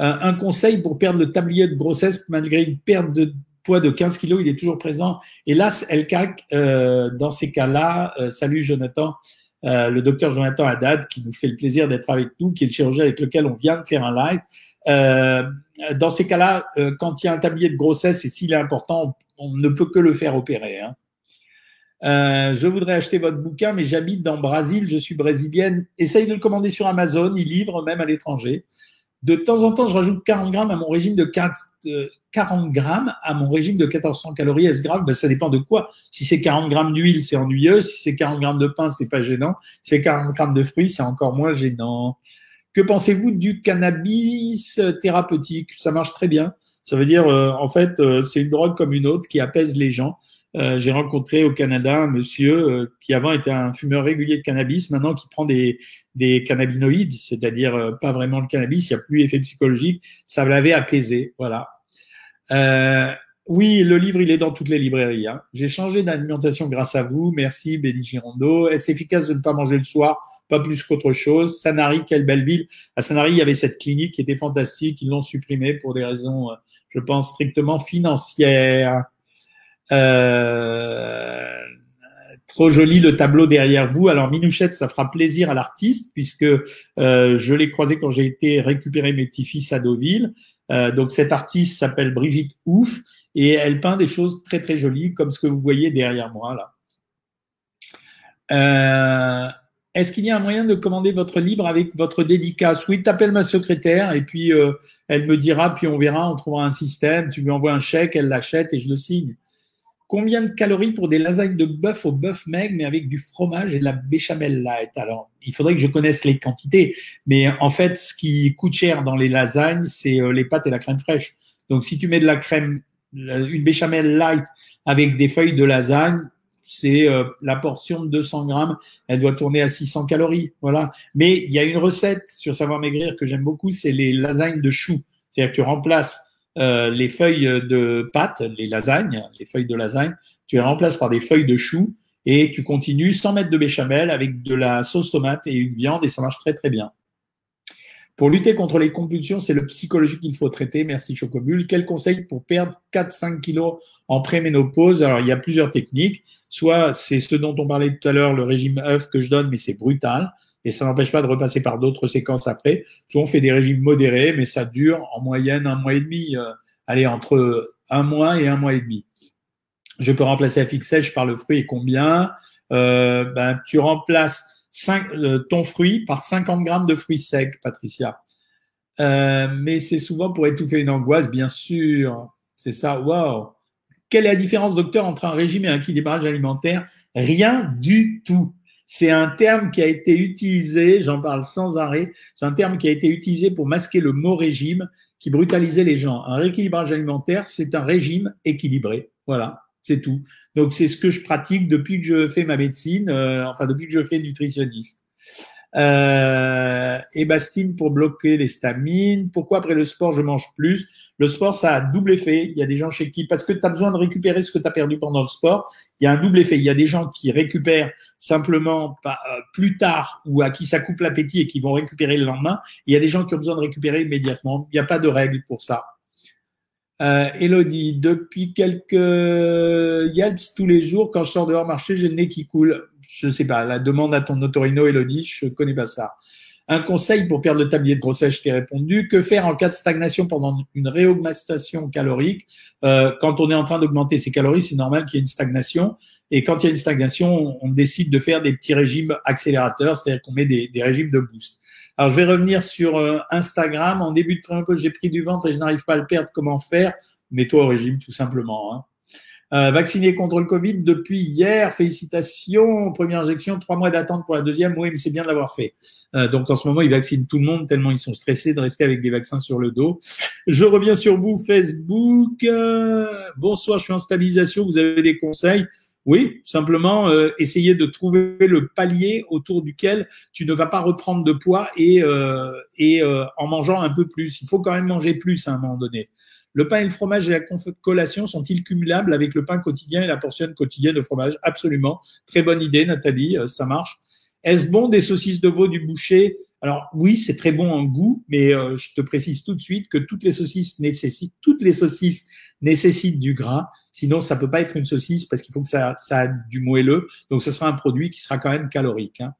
Euh, un conseil pour perdre le tablier de grossesse, malgré une perte de poids de 15 kilos, il est toujours présent. Hélas, LCAC, euh, dans ces cas-là, euh, salut Jonathan, euh, le docteur Jonathan Haddad, qui nous fait le plaisir d'être avec nous, qui est le chirurgien avec lequel on vient de faire un live. Euh, dans ces cas-là, euh, quand il y a un tablier de grossesse et s'il est important, on ne peut que le faire opérer. Hein. Euh, je voudrais acheter votre bouquin, mais j'habite dans le Brésil, je suis brésilienne. Essaye de le commander sur Amazon, il livre même à l'étranger. De temps en temps, je rajoute 40 grammes à mon régime de 4, 40 grammes à mon régime de 1400 calories. Est-ce grave? Ben, Ça dépend de quoi. Si c'est 40 grammes d'huile, c'est ennuyeux. Si c'est 40 grammes de pain, c'est pas gênant. Si c'est 40 grammes de fruits, c'est encore moins gênant. Que pensez-vous du cannabis thérapeutique? Ça marche très bien. Ça veut dire, euh, en fait, euh, c'est une drogue comme une autre qui apaise les gens. Euh, j'ai rencontré au Canada un monsieur euh, qui avant était un fumeur régulier de cannabis, maintenant qui prend des, des cannabinoïdes, c'est-à-dire euh, pas vraiment le cannabis, il n'y a plus effet psychologique, ça l'avait apaisé, voilà. oui, le livre, il est dans toutes les librairies. Hein. J'ai changé d'alimentation grâce à vous. Merci, Béni Girondeau. Est-ce efficace de ne pas manger le soir? Pas plus qu'autre chose. Sanary, quelle belle ville. À Sanary, il y avait cette clinique qui était fantastique. Ils l'ont supprimée pour des raisons, je pense, strictement financières. Euh, trop joli le tableau derrière vous. Alors Minouchette, ça fera plaisir à l'artiste puisque euh, je l'ai croisé quand j'ai été récupérer mes petits-fils à Deauville. Euh, donc cette artiste s'appelle Brigitte Ouf et elle peint des choses très très jolies comme ce que vous voyez derrière moi là. Euh, Est-ce qu'il y a un moyen de commander votre livre avec votre dédicace? Oui, t'appelles ma secrétaire et puis euh, elle me dira, puis on verra, on trouvera un système. Tu lui envoies un chèque, elle l'achète et je le signe. Combien de calories pour des lasagnes de bœuf au bœuf maigre, mais avec du fromage et de la béchamel light Alors, il faudrait que je connaisse les quantités, mais en fait, ce qui coûte cher dans les lasagnes, c'est euh, les pâtes et la crème fraîche. Donc, si tu mets de la crème, une béchamel light avec des feuilles de lasagne, c'est euh, la portion de 200 grammes, elle doit tourner à 600 calories, voilà. Mais il y a une recette sur savoir maigrir que j'aime beaucoup, c'est les lasagnes de choux. C'est-à-dire que tu remplaces euh, les feuilles de pâte, les lasagnes, les feuilles de lasagne, tu les remplaces par des feuilles de chou et tu continues sans mettre de béchamel avec de la sauce tomate et une viande et ça marche très très bien. Pour lutter contre les compulsions, c'est le psychologique qu'il faut traiter. Merci Chocobule. Quel conseil pour perdre 4-5 kilos en préménopause? Alors, il y a plusieurs techniques. Soit c'est ce dont on parlait tout à l'heure, le régime œuf que je donne, mais c'est brutal et ça n'empêche pas de repasser par d'autres séquences après. Souvent, on fait des régimes modérés, mais ça dure en moyenne un mois et demi. Euh, allez, entre un mois et un mois et demi. Je peux remplacer la fixe sèche par le fruit et combien? Euh, ben, Tu remplaces euh, ton fruit par 50 grammes de fruits secs, Patricia. Mais c'est souvent pour étouffer une angoisse, bien sûr. C'est ça. Waouh Quelle est la différence, docteur, entre un régime et un équilibrage alimentaire? Rien du tout. C'est un terme qui a été utilisé, j'en parle sans arrêt, c'est un terme qui a été utilisé pour masquer le mot régime qui brutalisait les gens. Un rééquilibrage alimentaire, c'est un régime équilibré. Voilà, c'est tout. Donc c'est ce que je pratique depuis que je fais ma médecine, euh, enfin depuis que je fais nutritionniste. Euh, et Bastine pour bloquer les stamines. Pourquoi après le sport je mange plus? Le sport, ça a double effet. Il y a des gens chez qui, parce que tu as besoin de récupérer ce que tu as perdu pendant le sport, il y a un double effet. Il y a des gens qui récupèrent simplement euh, plus tard ou à qui ça coupe l'appétit et qui vont récupérer le lendemain. il y a des gens qui ont besoin de récupérer immédiatement. Il n'y a pas de règle pour ça. Euh, Elodie, depuis quelques Yelps tous les jours, quand je sors dehors marcher, j'ai le nez qui coule. Je sais pas, la demande à ton autorino, Elodie, je connais pas ça. Un conseil pour perdre le tablier de grossesse, je t'ai répondu. Que faire en cas de stagnation pendant une réaugmentation calorique? Euh, Quand on est en train d'augmenter ses calories, c'est normal qu'il y ait une stagnation. Et quand il y a une stagnation, on, décide de faire des petits régimes accélérateurs, c'est-à-dire qu'on met des, régimes de boost. Alors, je vais revenir sur euh, Instagram. En début de peu, j'ai pris du ventre et je n'arrive pas à le perdre. Comment faire? Mets-toi au régime, tout simplement. Hein. Euh, vacciné contre le Covid depuis hier, félicitations. Première injection, trois mois d'attente pour la deuxième. Oui, mais c'est bien de l'avoir fait. Euh, donc en ce moment, ils vaccinent tout le monde tellement ils sont stressés de rester avec des vaccins sur le dos. Je reviens sur vous, Facebook. Euh, bonsoir, je suis en stabilisation. Vous avez des conseils? Oui, simplement euh, essayer de trouver le palier autour duquel tu ne vas pas reprendre de poids et, et en mangeant un peu plus. Il faut quand même manger plus à un moment donné. Le pain et le fromage et la collation sont-ils cumulables avec le pain quotidien et la portion quotidienne de fromage? Absolument. Très bonne idée, Nathalie, euh, ça marche. Est-ce bon des saucisses de veau du boucher? Alors oui, c'est très bon en goût, mais euh, je te précise tout de suite que toutes les saucisses nécessitent du gras. Sinon, ça peut pas être une saucisse parce qu'il faut que ça ça a du moelleux. Donc, ce sera un produit qui sera quand même calorique. Hein.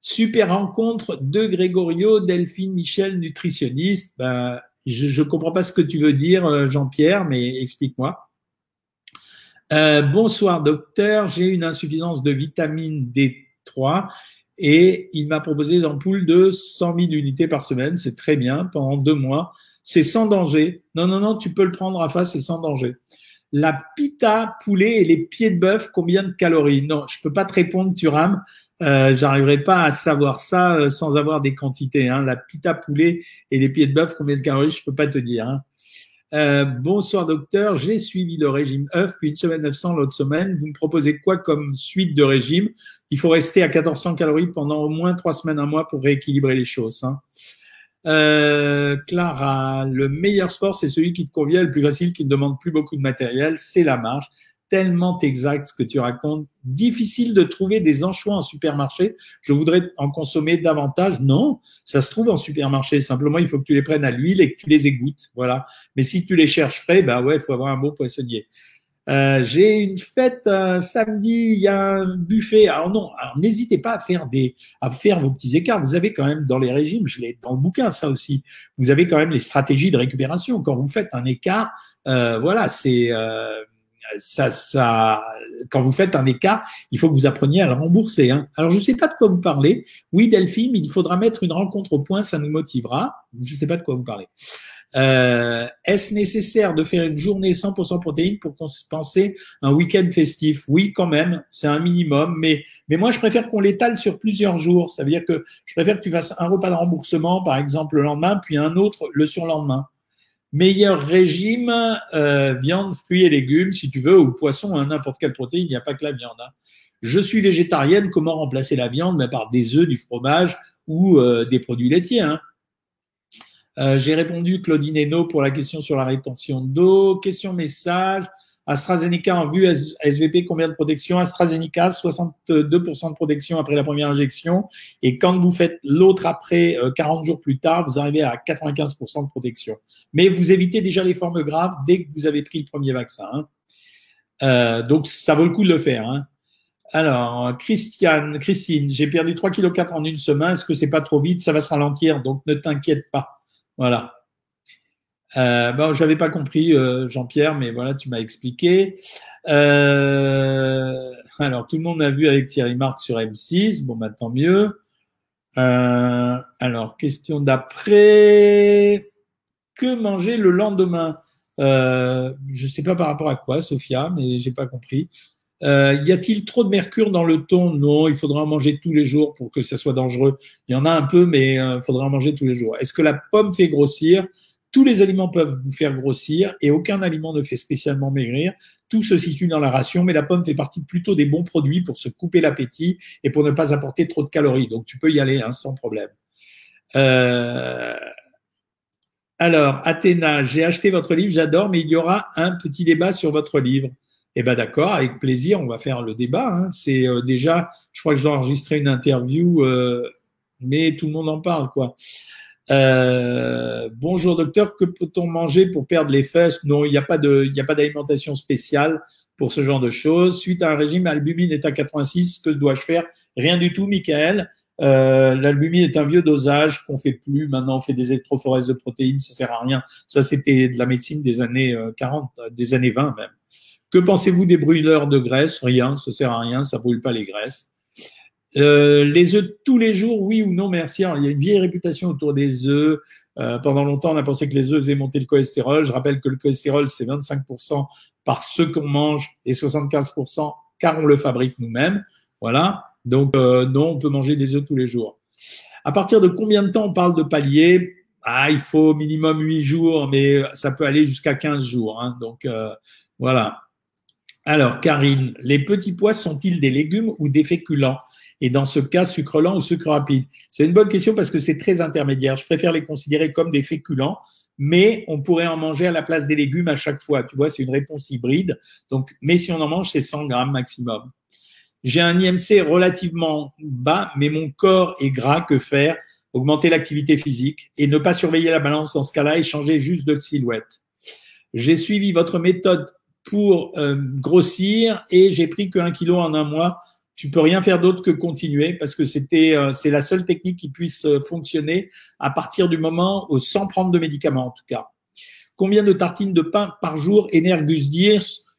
Super rencontre de Grégorio, Delphine, Michel, nutritionniste. Ben, je ne comprends pas ce que tu veux dire, euh, Jean-Pierre, mais explique-moi. Euh, bonsoir docteur, j'ai une insuffisance de vitamine D3 et il m'a proposé des ampoules de 100 000 unités par semaine. C'est très bien pendant deux mois. C'est sans danger. Non, non, non, tu peux le prendre à face, c'est sans danger. La pita poulet et les pieds de bœuf, combien de calories? Non, je peux pas te répondre, tu rames. Euh, J'arriverai pas à savoir ça euh, sans avoir des quantités. Hein. La pita poulet et les pieds de bœuf, combien de calories? Je peux pas te dire. Hein. Euh, bonsoir docteur, j'ai suivi le régime œuf, puis une semaine 900 l'autre semaine. Vous me proposez quoi comme suite de régime? Il faut rester à 1400 calories pendant au moins trois semaines, un mois pour rééquilibrer les choses. Hein. Euh, Clara, le meilleur sport, c'est celui qui te convient, le plus facile, qui ne demande plus beaucoup de matériel, c'est la marche tellement exact ce que tu racontes. Difficile de trouver des anchois en supermarché. Je voudrais en consommer davantage. Non, ça se trouve en supermarché. Simplement, il faut que tu les prennes à l'huile et que tu les égouttes. Voilà. Mais si tu les cherches frais, ben ouais, il faut avoir un beau poissonnier. Euh, j'ai une fête euh, samedi, il y a un buffet. Alors non, n'hésitez pas à faire des, à faire vos petits écarts. Vous avez quand même dans les régimes, je l'ai dans le bouquin ça aussi. Vous avez quand même les stratégies de récupération. Quand vous faites un écart, euh, voilà, c'est euh, ça, ça, quand vous faites un écart, il faut que vous appreniez à le rembourser. Hein. Alors, je ne sais pas de quoi vous parlez. Oui, Delphine, il faudra mettre une rencontre au point, ça nous motivera. Je ne sais pas de quoi vous parlez. Euh, Est-ce nécessaire de faire une journée 100% protéines pour compenser un week-end festif? Oui, quand même, c'est un minimum. Mais, mais moi, je préfère qu'on l'étale sur plusieurs jours. Ça veut dire que je préfère que tu fasses un repas de remboursement, par exemple, le lendemain, puis un autre le surlendemain. Meilleur régime, euh, viande, fruits et légumes, si tu veux, ou poisson, hein, n'importe quelle protéine, il n'y a pas que la viande. Hein. Je suis végétarienne, comment remplacer la viande mais Par des œufs, du fromage ou euh, des produits laitiers. Hein. Euh, J'ai répondu Claudine Hainaut pour la question sur la rétention d'eau. Question message. AstraZeneca en vue SVP, combien de protection AstraZeneca, 62% de protection après la première injection. Et quand vous faites l'autre après, 40 euh, jours plus tard, vous arrivez à 95% de protection. Mais vous évitez déjà les formes graves dès que vous avez pris le premier vaccin. Hein. Euh, donc, ça vaut le coup de le faire. Hein. Alors, Christiane, Christine, j'ai perdu 3,4 kg en une semaine. Est-ce que c'est pas trop vite? Ça va se ralentir, donc ne t'inquiète pas. Voilà. Euh, bon, j'avais pas compris, euh, Jean-Pierre, mais voilà, tu m'as expliqué. Euh, alors, tout le monde a vu avec Thierry Marc sur M6. Bon, bah, tant mieux. Euh, alors, question d'après. Que manger le lendemain? Je sais pas par rapport à quoi, Sophia, mais j'ai pas compris. Euh, y a-t-il trop de mercure dans le thon? Non, il faudra en manger tous les jours pour que ça soit dangereux. Il y en a un peu, mais il faudra en manger tous les jours. Est-ce que la pomme fait grossir? Tous les aliments peuvent vous faire grossir et aucun aliment ne fait spécialement maigrir. Tout se situe dans la ration, mais la pomme fait partie plutôt des bons produits pour se couper l'appétit et pour ne pas apporter trop de calories. Donc tu peux y aller hein, sans problème. Euh... Alors, Athéna, j'ai acheté votre livre, j'adore, mais il y aura un petit débat sur votre livre. Eh ben d'accord, avec plaisir, on va faire le débat. Hein. C'est euh, déjà, je crois que j'ai enregistré une interview, euh, mais tout le monde en parle, quoi. Euh, bonjour docteur, que peut-on manger pour perdre les fesses? Non, il n'y a pas de, il a pas d'alimentation spéciale pour ce genre de choses. Suite à un régime, l'albumine est à 86. Que dois-je faire? Rien du tout, Michael. L'albumine est un vieux dosage qu'on fait plus. Maintenant, on fait des électrophorèses de protéines, ça sert à rien. Ça, c'était de la médecine des années 40, euh, des années 20 même. Que pensez-vous des brûleurs de graisse? Rien, ça sert à rien, ça brûle pas les graisses. Euh, les œufs tous les jours, oui ou non, merci. il y a une vieille réputation autour des œufs. Euh, pendant longtemps, on a pensé que les œufs faisaient monter le cholestérol. Je rappelle que le cholestérol, c'est 25% par ce qu'on mange et 75% car on le fabrique nous-mêmes. Voilà. Donc, euh, non, on peut manger des œufs tous les jours. À partir de combien de temps on parle de palier? Ah, il faut minimum 8 jours, mais ça peut aller jusqu'à 15 jours. Hein. Donc, voilà. Alors, Karine, les petits pois sont-ils des légumes ou des féculents? Et dans ce cas, sucre lent ou sucre rapide? C'est une bonne question parce que c'est très intermédiaire. Je préfère les considérer comme des féculents mais on pourrait en manger à la place des légumes à chaque fois. Tu vois, c'est une réponse hybride. Donc, mais si on en mange, c'est 100 grammes maximum. J'ai un IMC relativement bas, mais mon corps est gras. Que faire? Augmenter l'activité physique et ne pas surveiller la balance dans ce cas-là et changer juste de silhouette. J'ai suivi votre méthode pour euh, grossir et j'ai pris que un kilo en un mois. Tu peux rien faire d'autre que continuer parce que c'était euh, c'est la seule technique qui puisse euh, fonctionner à partir du moment où, sans prendre de médicaments en tout cas. Combien de tartines de pain par jour Energus Diers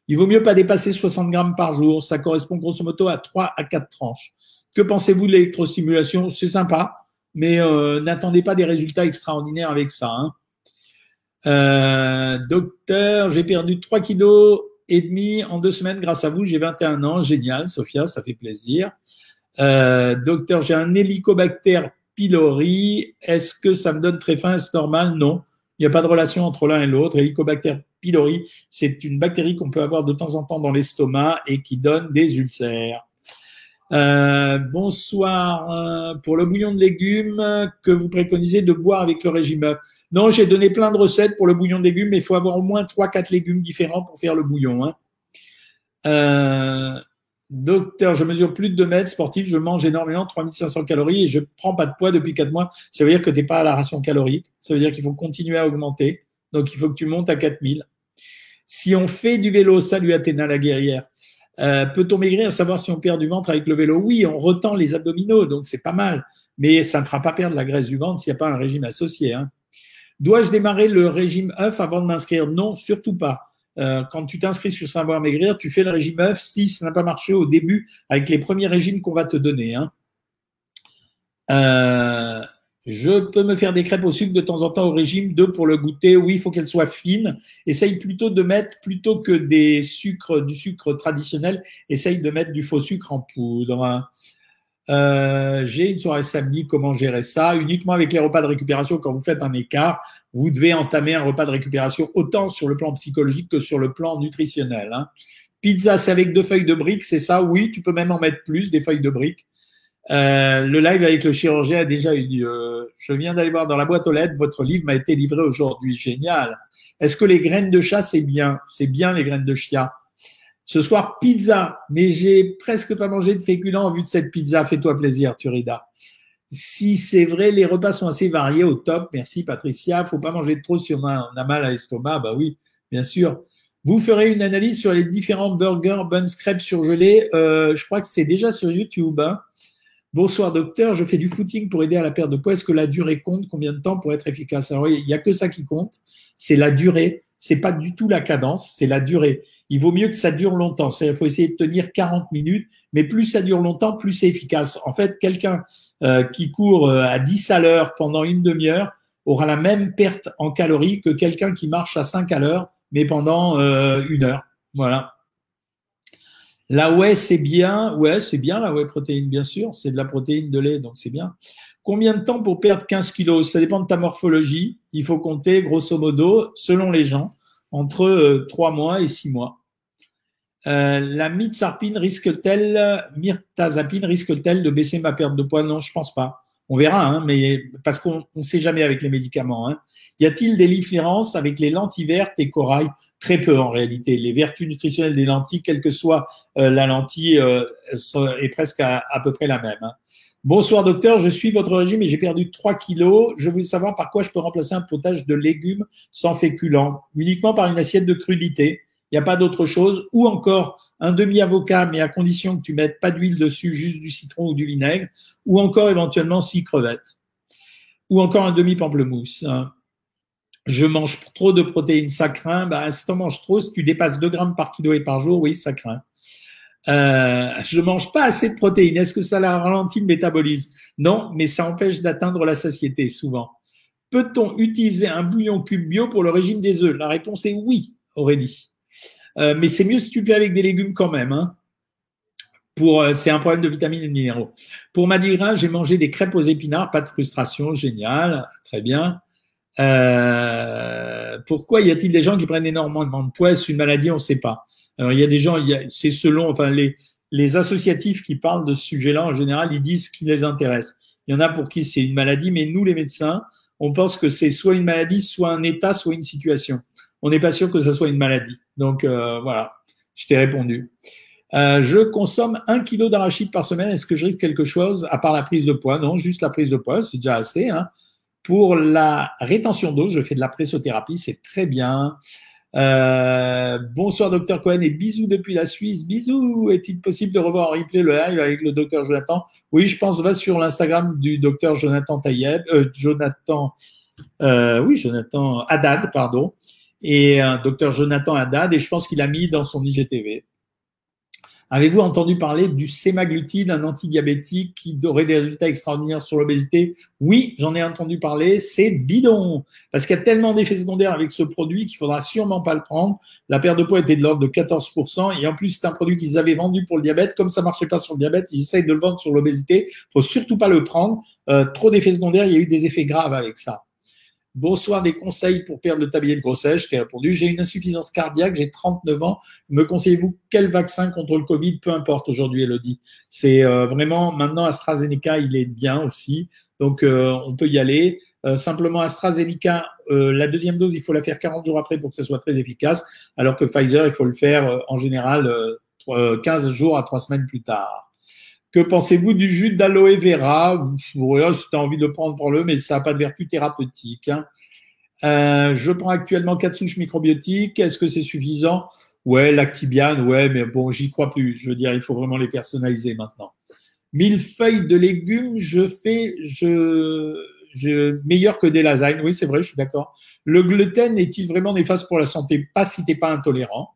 il vaut mieux pas dépasser 60 grammes par jour. Ça correspond grosso modo à 3 à 4 tranches. Que pensez-vous de l'électrostimulation? C'est sympa, mais n'attendez pas des résultats extraordinaires avec ça. Hein. Euh, docteur, j'ai perdu 3 kilos et demi en deux semaines grâce à vous. J'ai 21 ans. Génial, Sophia, ça fait plaisir. Euh, docteur, j'ai un hélicobactère pylori. Est-ce que ça me donne très faim? Est-ce normal? Non. Il n'y a pas de relation entre l'un et l'autre. Hélicobacter pylori, c'est une bactérie qu'on peut avoir de temps en temps dans l'estomac et qui donne des ulcères. Euh, bonsoir. Euh, pour le bouillon de légumes que vous préconisez de boire avec le régime Non, j'ai donné plein de recettes pour le bouillon de légumes, mais il faut avoir au moins 3-4 légumes différents pour faire le bouillon. Hein. Euh, Docteur, je mesure plus de 2 mètres, sportif, je mange énormément, 3500 calories et je prends pas de poids depuis 4 mois. Ça veut dire que tu n'es pas à la ration calorique. Ça veut dire qu'il faut continuer à augmenter. Donc, il faut que tu montes à 4000. Si on fait du vélo, salut Athéna la guerrière, euh, peut-on maigrir, savoir si on perd du ventre avec le vélo? Oui, on retend les abdominaux, donc c'est pas mal. Mais ça ne fera pas perdre la graisse du ventre s'il n'y a pas un régime associé. Hein. Dois-je démarrer le régime œuf avant de m'inscrire? Non, surtout pas. Euh, quand tu t'inscris sur Savoir Maigrir, tu fais le régime œuf si ça n'a pas marché au début avec les premiers régimes qu'on va te donner. Hein. Euh, je peux me faire des crêpes au sucre de temps en temps au régime, deux pour le goûter. Oui, il faut qu'elles soient fines. Essaye plutôt de mettre, plutôt que des sucres, du sucre traditionnel, essaye de mettre du faux sucre en poudre. Euh, j'ai une soirée samedi, comment gérer ça? Uniquement avec les repas de récupération, quand vous faites un écart, vous devez entamer un repas de récupération autant sur le plan psychologique que sur le plan nutritionnel. Hein. Pizza, c'est avec deux feuilles de briques, c'est ça? Oui, tu peux même en mettre plus, des feuilles de briques. Euh, le live avec le chirurgien a déjà eu lieu. Je viens d'aller voir dans la boîte aux lettres, votre livre m'a été livré aujourd'hui. Génial. Est-ce que les graines de chat, c'est bien? C'est bien les graines de chia. Ce soir, pizza, mais j'ai presque pas mangé de féculents en vue de cette pizza. Fais-toi plaisir, Turida. Si c'est vrai, les repas sont assez variés au top. Merci, Patricia. Faut pas manger trop si on a, mal à l'estomac. Bah oui, bien sûr. Vous ferez une analyse sur les différents burgers, buns, crêpes surgelés. Euh, je crois que c'est déjà sur YouTube. Hein. Bonsoir docteur, je fais du footing pour aider à la perte de poids. Est-ce que la durée compte? Combien de temps pour être efficace? Alors il n'y a que ça qui compte, c'est la durée. C'est pas du tout la cadence, c'est la durée il vaut mieux que ça dure longtemps. Il faut essayer de tenir 40 minutes, mais plus ça dure longtemps, plus c'est efficace. En fait, quelqu'un euh, qui court euh, à 10 à l'heure pendant une demi-heure aura la même perte en calories que quelqu'un qui marche à 5 à l'heure, mais pendant euh, une heure. Voilà. La whey, c'est bien. Ouais, c'est bien la whey protéine, bien sûr. C'est de la protéine de lait, donc c'est bien. Combien de temps pour perdre 15 kilos? Ça dépend de ta morphologie. Il faut compter, grosso modo, selon les gens, entre 3 euh, mois et 6 mois. Euh, la mitsarpine risque-t-elle, mirtazapine risque-t-elle de baisser ma perte de poids? Non, je pense pas. On verra, hein, mais parce qu'on ne sait jamais avec les médicaments. Hein. Y a-t-il des différences avec les lentilles vertes et corail? Très peu en réalité. Les vertus nutritionnelles des lentilles, quelle que soit euh, la lentille, euh, est presque à, peu près la même. Hein. Bonsoir docteur, je suis votre régime et j'ai perdu 3 kilos. Je voulais savoir par quoi je peux remplacer un potage de légumes sans féculents, uniquement par une assiette de crudité. Il n'y a pas d'autre chose. Ou encore un demi-avocat, mais à condition que tu mettes pas d'huile dessus, juste du citron ou du vinaigre. Ou encore éventuellement six crevettes. Ou encore un demi-pamplemousse. Je mange trop de protéines, ça craint. Bah, si tu en manges trop, si tu dépasses 2 grammes par kilo et par jour, oui, ça craint. Euh, je mange pas assez de protéines. Est-ce que ça ralentit le métabolisme? Non, mais ça empêche d'atteindre la satiété souvent. Peut-on utiliser un bouillon cube bio pour le régime des œufs? La réponse est oui, Aurélie. Euh, mais c'est mieux si tu le fais avec des légumes quand même. Hein. Pour, euh, c'est un problème de vitamines et de minéraux. Pour Madira, j'ai mangé des crêpes aux épinards, pas de frustration, génial, très bien. Euh, pourquoi y a-t-il des gens qui prennent énormément de poids? C'est une maladie, on ne sait pas. Alors, il y a des gens, c'est selon, enfin, les, les associatifs qui parlent de ce sujet-là, en général, ils disent ce qui les intéresse. Il y en a pour qui c'est une maladie, mais nous, les médecins, on pense que c'est soit une maladie, soit un état, soit une situation. On n'est pas sûr que ça soit une maladie. Donc euh, voilà, je t'ai répondu. Euh, je consomme un kilo d'arachide par semaine. Est-ce que je risque quelque chose à part la prise de poids? Non, juste la prise de poids, c'est déjà assez. Hein. Pour la rétention d'eau, je fais de la pressothérapie, c'est très bien. Euh, bonsoir docteur Cohen et bisous depuis la Suisse. Bisous. Est-il possible de revoir en replay le live avec le docteur Jonathan? Oui, je pense. Va sur l'Instagram du docteur Jonathan Tayeb, Jonathan, oui, Jonathan Haddad, pardon, et un docteur Jonathan Haddad. Et je pense qu'il a mis dans son IGTV. Avez-vous entendu parler du sémaglutide, un antidiabétique qui aurait des résultats extraordinaires sur l'obésité? Oui, j'en ai entendu parler. C'est bidon parce qu'il y a tellement d'effets secondaires avec ce produit qu'il faudra sûrement pas le prendre. La perte de poids était de l'ordre de 14% et en plus c'est un produit qu'ils avaient vendu pour le diabète. Comme ça marchait pas sur le diabète, ils essayent de le vendre sur l'obésité. Faut surtout pas le prendre. Euh, trop d'effets secondaires, il y a eu des effets graves avec ça. Bonsoir, des conseils pour perdre le tablier de grossesse. Je t'ai répondu. J'ai une insuffisance cardiaque, j'ai 39 ans. Me conseillez-vous quel vaccin contre le Covid? Peu importe aujourd'hui, Elodie. C'est euh, vraiment, maintenant, AstraZeneca, il est bien aussi. Donc, euh, on peut y aller. Euh, simplement, AstraZeneca, la deuxième dose, il faut la faire 40 jours après pour que ça soit très efficace, alors que Pfizer, il faut le faire en général 15 jours à 3 semaines plus tard. Que pensez-vous du jus d'aloe vera? Si tu envie de prendre, pour le mais ça n'a pas de vertu thérapeutique. Hein. Euh, je prends actuellement quatre souches microbiotiques. Est-ce que c'est suffisant? Ouais, l'actibiane, ouais, mais bon, j'y crois plus. Je veux dire, il faut vraiment les personnaliser maintenant. Mille feuilles de légumes, je fais, je, je meilleur que des lasagnes. Oui, c'est vrai, je suis d'accord. Le gluten est-il vraiment néfaste pour la santé? Pas si t'es pas intolérant.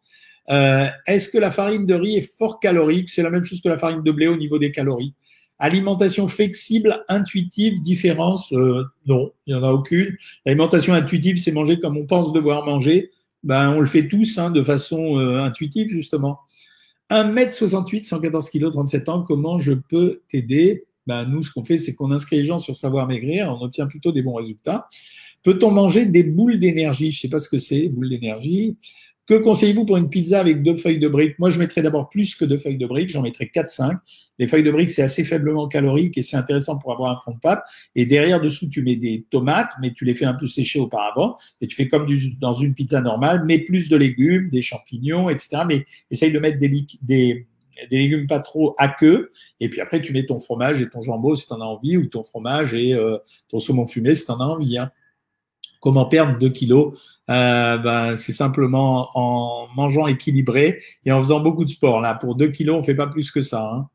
Euh, est-ce que la farine de riz est fort calorique? C'est la même chose que la farine de blé au niveau des calories. Alimentation flexible, intuitive, différence euh, Non, il n'y en a aucune. L'alimentation intuitive, c'est manger comme on pense devoir manger. Ben, on le fait tous hein, de façon euh, intuitive, justement. 1m68, 114 kg, 37 ans, comment je peux t'aider? Ben, Nous, ce qu'on fait, c'est qu'on inscrit les gens sur Savoir Maigrir, on obtient plutôt des bons résultats. Peut-on manger des boules d'énergie? Je ne sais pas ce que c'est, boules d'énergie. Que conseillez-vous pour une pizza avec deux feuilles de briques? Moi, je mettrais d'abord plus que deux feuilles de briques, j'en mettrais 4-5. Les feuilles de briques, c'est assez faiblement calorique et c'est intéressant pour avoir un fond de pâte. Et derrière, dessous, tu mets des tomates, mais tu les fais un peu sécher auparavant. Et tu fais comme dans une pizza normale, mais plus de légumes, des champignons, etc. Mais essaye de mettre des, des, des légumes pas trop à queue. Et puis après, tu mets ton fromage et ton jambon si tu en as envie, ou ton fromage et euh, ton saumon fumé si tu en as envie. Hein. Comment perdre 2 kilos euh, ben, C'est simplement en mangeant équilibré et en faisant beaucoup de sport. Là, pour 2 kilos, on fait pas plus que ça. Hein.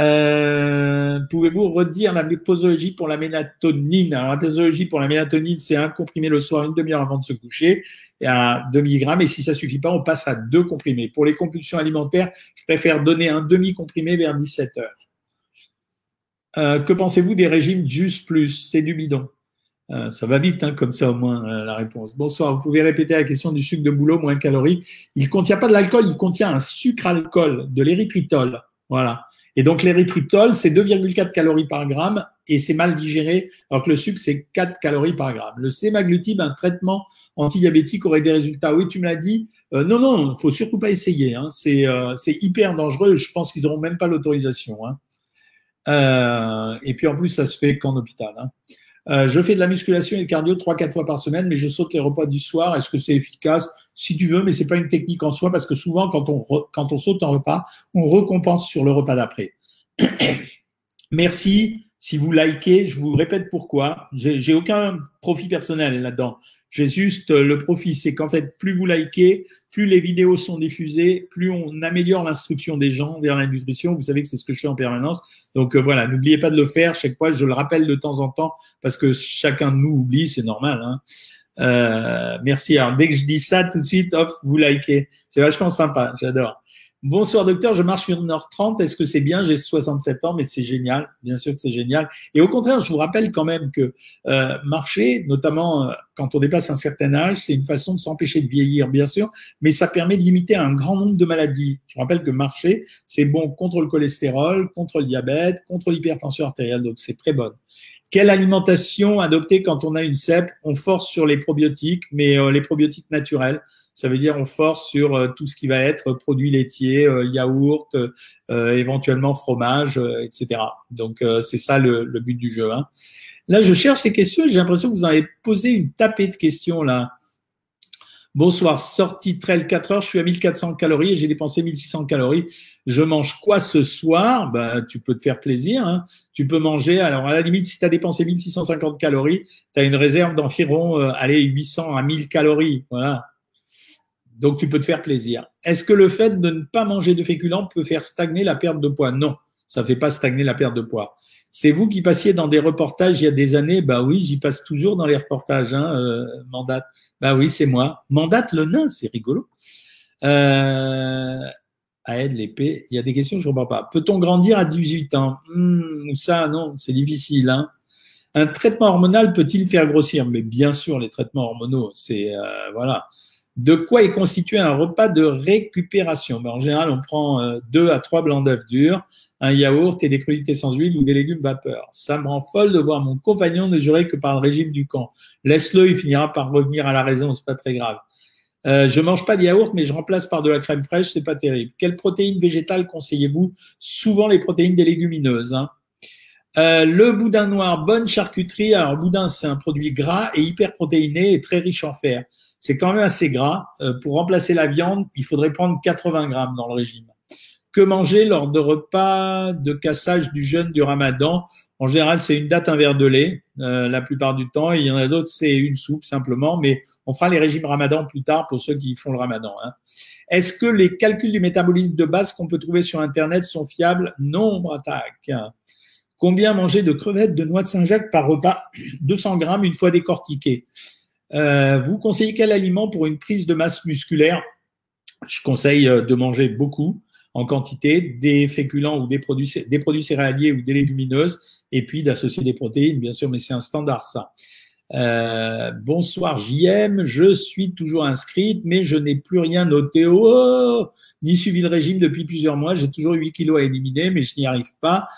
Euh, Pouvez-vous redire la posologie pour la mélatonine? Alors, la posologie pour la mélatonine, c'est un comprimé le soir, une demi-heure avant de se coucher, et à 2 mg. Et si ça suffit pas, on passe à deux comprimés. Pour les compulsions alimentaires, je préfère donner un demi-comprimé vers 17 heures. Euh, que pensez-vous des régimes Just Plus? C'est du bidon. Euh, ça va vite, hein, comme ça au moins euh, la réponse. Bonsoir, vous pouvez répéter la question du sucre de boulot moins calorique. Il contient pas de l'alcool, il contient un sucre alcool, de l'érythritol. Voilà. Et donc l'érythritol, c'est 2,4 calories par gramme et c'est mal digéré, alors que le sucre, c'est 4 calories par gramme. Le sémaglutide, un traitement antidiabétique, aurait des résultats. Oui, tu me l'as dit. Euh, non, non, faut surtout pas essayer. Hein. C'est euh, hyper dangereux. Je pense qu'ils auront même pas l'autorisation. Hein. et puis en plus, ça se fait qu'en hôpital. Hein. Euh, je fais de la musculation et cardio trois, quatre fois par semaine, mais je saute les repas du soir. Est-ce que c'est efficace? Si tu veux, mais c'est pas une technique en soi parce que souvent, quand on, quand on saute un repas, on récompense sur le repas d'après. Merci. Si vous likez, je vous répète pourquoi. J'ai aucun profit personnel là-dedans. J'ai juste euh, le profit, c'est qu'en fait, plus vous likez, plus les vidéos sont diffusées, plus on améliore l'instruction des gens vers la nutrition. Vous savez que c'est ce que je fais en permanence. Donc euh, voilà, n'oubliez pas de le faire. Chaque fois, je le rappelle de temps en temps parce que chacun de nous oublie, c'est normal. Hein. Euh, merci. Alors dès que je dis ça, tout de suite, off, vous likez. C'est vachement sympa. J'adore. Bonsoir docteur, je marche sur 1h30. Est-ce que c'est bien? J'ai 67 ans, mais c'est génial. Bien sûr que c'est génial. Et au contraire, je vous rappelle quand même que euh, marcher, notamment euh, quand on dépasse un certain âge, c'est une façon de s'empêcher de vieillir, bien sûr, mais ça permet de limiter un grand nombre de maladies. Je rappelle que marcher, c'est bon contre le cholestérol, contre le diabète, contre l'hypertension artérielle, donc c'est très bon. Quelle alimentation adopter quand on a une CEP On force sur les probiotiques, mais euh, les probiotiques naturels. Ça veut dire on force sur euh, tout ce qui va être produits laitiers, euh, yaourt, éventuellement fromage, etc. Donc c'est ça le, but du jeu. Hein. Là, je cherche les questions. J'ai l'impression que vous avez posé une tapée de questions là. Bonsoir, sortie trail 4 heures, je suis à 1400 calories et j'ai dépensé 1600 calories. Je mange quoi ce soir? Ben, Tu peux te faire plaisir. Hein. Tu peux manger, alors à la limite, si tu as dépensé 1650 calories, tu as une réserve d'environ euh, allez, 800 à 1000 calories. Voilà. Donc tu peux te faire plaisir. Est-ce que le fait de ne pas manger de féculents peut faire stagner la perte de poids? Non, ça ne fait pas stagner la perte de poids. C'est vous qui passiez dans des reportages il y a des années. Bah oui, j'y passe toujours dans les reportages. Hein, euh, mandate. Bah oui, c'est moi. Mandate le nain, c'est rigolo. Euh, aide l'épée. Il y a des questions, je ne comprends pas. Peut-on grandir à 18 ans? Hmm, Ça, non, c'est difficile. Hein. Un traitement hormonal peut-il faire grossir? Mais bien sûr, les traitements hormonaux, c'est euh, voilà. De quoi est constitué un repas de récupération ben, En général, on prend euh, deux à trois blancs d'œufs durs, un yaourt et des crudités sans huile ou des légumes vapeur. Ça me rend folle de voir mon compagnon ne jurer que par le régime du camp. Laisse-le, il finira par revenir à la raison, c'est pas très grave. Euh, je mange pas de yaourt, mais je remplace par de la crème fraîche, c'est pas terrible. Quelles protéines végétales conseillez-vous? Souvent les protéines des légumineuses. Hein. Euh, le boudin noir, bonne charcuterie. Alors, boudin, c'est un produit gras et hyper protéiné et très riche en fer c'est quand même assez gras. Euh, pour remplacer la viande, il faudrait prendre 80 grammes dans le régime. Que manger lors de repas de cassage du jeûne du ramadan? En général, c'est une date, un verre de lait, euh, la plupart du temps. il y en a d'autres, c'est une soupe simplement. Mais on fera les régimes ramadan plus tard pour ceux qui font le ramadan. Hein. Est-ce que les calculs du métabolisme de base qu'on peut trouver sur Internet sont fiables? Nombre attaque. Combien manger de crevettes de noix de Saint-Jacques par repas? 200 grammes une fois décortiquées euh, vous conseillez quel aliment pour une prise de masse musculaire? Je conseille euh, de manger beaucoup en quantité des féculents ou des produits, des produits céréaliers ou des légumineuses et puis d'associer des protéines, bien sûr, mais c'est un standard ça. Euh, bonsoir JM, je suis toujours inscrite, mais je n'ai plus rien noté, oh, ni suivi le régime depuis plusieurs mois. J'ai toujours 8 kilos à éliminer, mais je n'y arrive pas.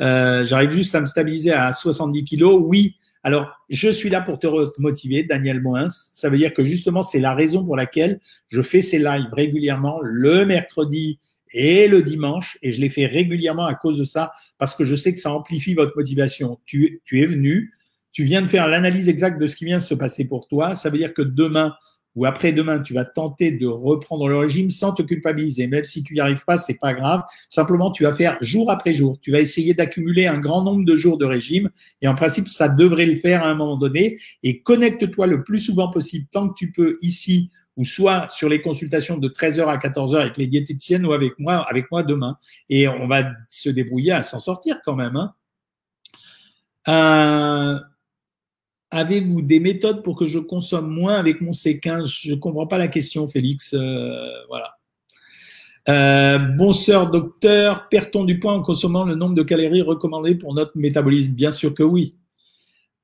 Euh, J'arrive juste à me stabiliser à 70 kilos. Oui, alors, je suis là pour te motiver, Daniel Moins. Ça veut dire que justement, c'est la raison pour laquelle je fais ces lives régulièrement le mercredi et le dimanche, et je les fais régulièrement à cause de ça, parce que je sais que ça amplifie votre motivation. Tu, tu es venu, tu viens de faire l'analyse exacte de ce qui vient de se passer pour toi. Ça veut dire que demain, ou après-demain, tu vas tenter de reprendre le régime sans te culpabiliser. Même si tu n'y arrives pas, c'est pas grave. Simplement, tu vas faire jour après jour. Tu vas essayer d'accumuler un grand nombre de jours de régime. Et en principe, ça devrait le faire à un moment donné. Et connecte-toi le plus souvent possible, tant que tu peux, ici ou soit sur les consultations de 13h à 14h avec les diététiciennes ou avec moi, avec moi demain. Et on va se débrouiller à s'en sortir quand même. Hein. Euh, Avez-vous des méthodes pour que je consomme moins avec mon C15 Je ne comprends pas la question, Félix. Euh, voilà. Euh, bon docteur, perd-on du poids en consommant le nombre de calories recommandées pour notre métabolisme? Bien sûr que oui.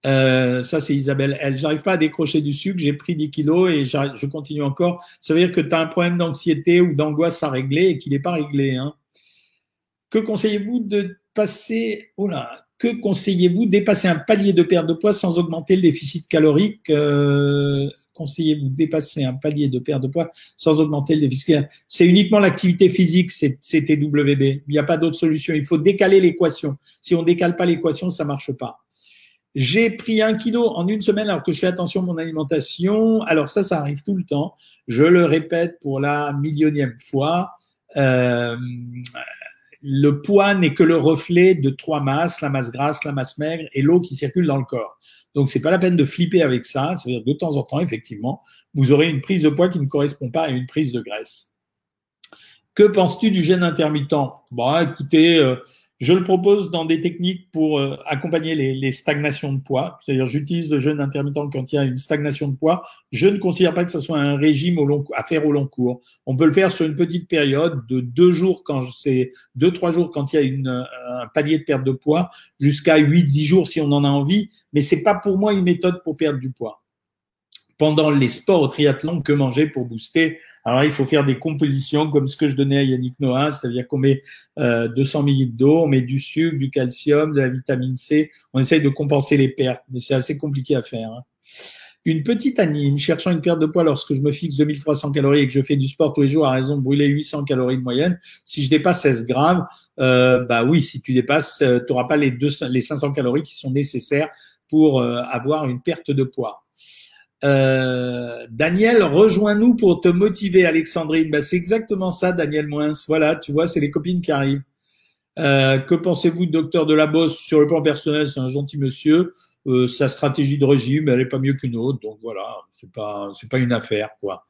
Euh, ça, c'est Isabelle Elle. J'arrive pas à décrocher du sucre, j'ai pris 10 kilos et je continue encore. Ça veut dire que tu as un problème d'anxiété ou d'angoisse à régler et qu'il n'est pas réglé. Hein. Que conseillez-vous de passer oh là, que conseillez-vous? Dépasser un palier de perte de poids sans augmenter le déficit calorique euh, Conseillez-vous? Dépasser un palier de perte de poids sans augmenter le déficit calorique C'est uniquement l'activité physique, c'est TWB. Il n'y a pas d'autre solution. Il faut décaler l'équation. Si on décale pas l'équation, ça marche pas. J'ai pris un kilo en une semaine alors que je fais attention à mon alimentation. Alors ça, ça arrive tout le temps. Je le répète pour la millionième fois. Euh, le poids n'est que le reflet de trois masses, la masse grasse, la masse maigre et l'eau qui circule dans le corps. Donc, c'est pas la peine de flipper avec ça. C'est-à-dire de temps en temps, effectivement, vous aurez une prise de poids qui ne correspond pas à une prise de graisse. Que penses-tu du gène intermittent? Bon, écoutez, euh, je le propose dans des techniques pour euh, accompagner les, stagnations de poids. C'est-à-dire, j'utilise le jeûne intermittent quand il y a une stagnation de poids. Je ne considère pas que ce soit un régime à faire au long cours. On peut le faire sur une petite période de deux jours quand c'est deux, trois jours quand il y a un palier de perte de poids jusqu'à huit, dix jours si on en a envie. Mais c'est pas pour moi une méthode pour perdre du poids. Pendant les sports au triathlon, que manger pour booster Alors il faut faire des compositions comme ce que je donnais à Yannick Noah, c'est-à-dire qu'on met euh, 200 ml d'eau, on met du sucre, du calcium, de la vitamine C, on essaye de compenser les pertes, mais c'est assez compliqué à faire. Hein. Une petite anime cherchant une perte de poids lorsque je me fixe 2300 calories et que je fais du sport tous les jours à raison de brûler 800 calories de moyenne, si je dépasse 16 grammes, euh, bah oui, si tu dépasses, euh, tu n'auras pas les, 200, les 500 calories qui sont nécessaires pour euh, avoir une perte de poids. Euh, Daniel, rejoins-nous pour te motiver, Alexandrine. Bah, c'est exactement ça, Daniel Moins. Voilà, tu vois, c'est les copines qui arrivent. Euh, que pensez-vous, docteur de la Bosse Sur le plan personnel, c'est un gentil monsieur. Euh, sa stratégie de régime, elle est pas mieux qu'une autre. Donc voilà, c'est pas, pas une affaire, quoi.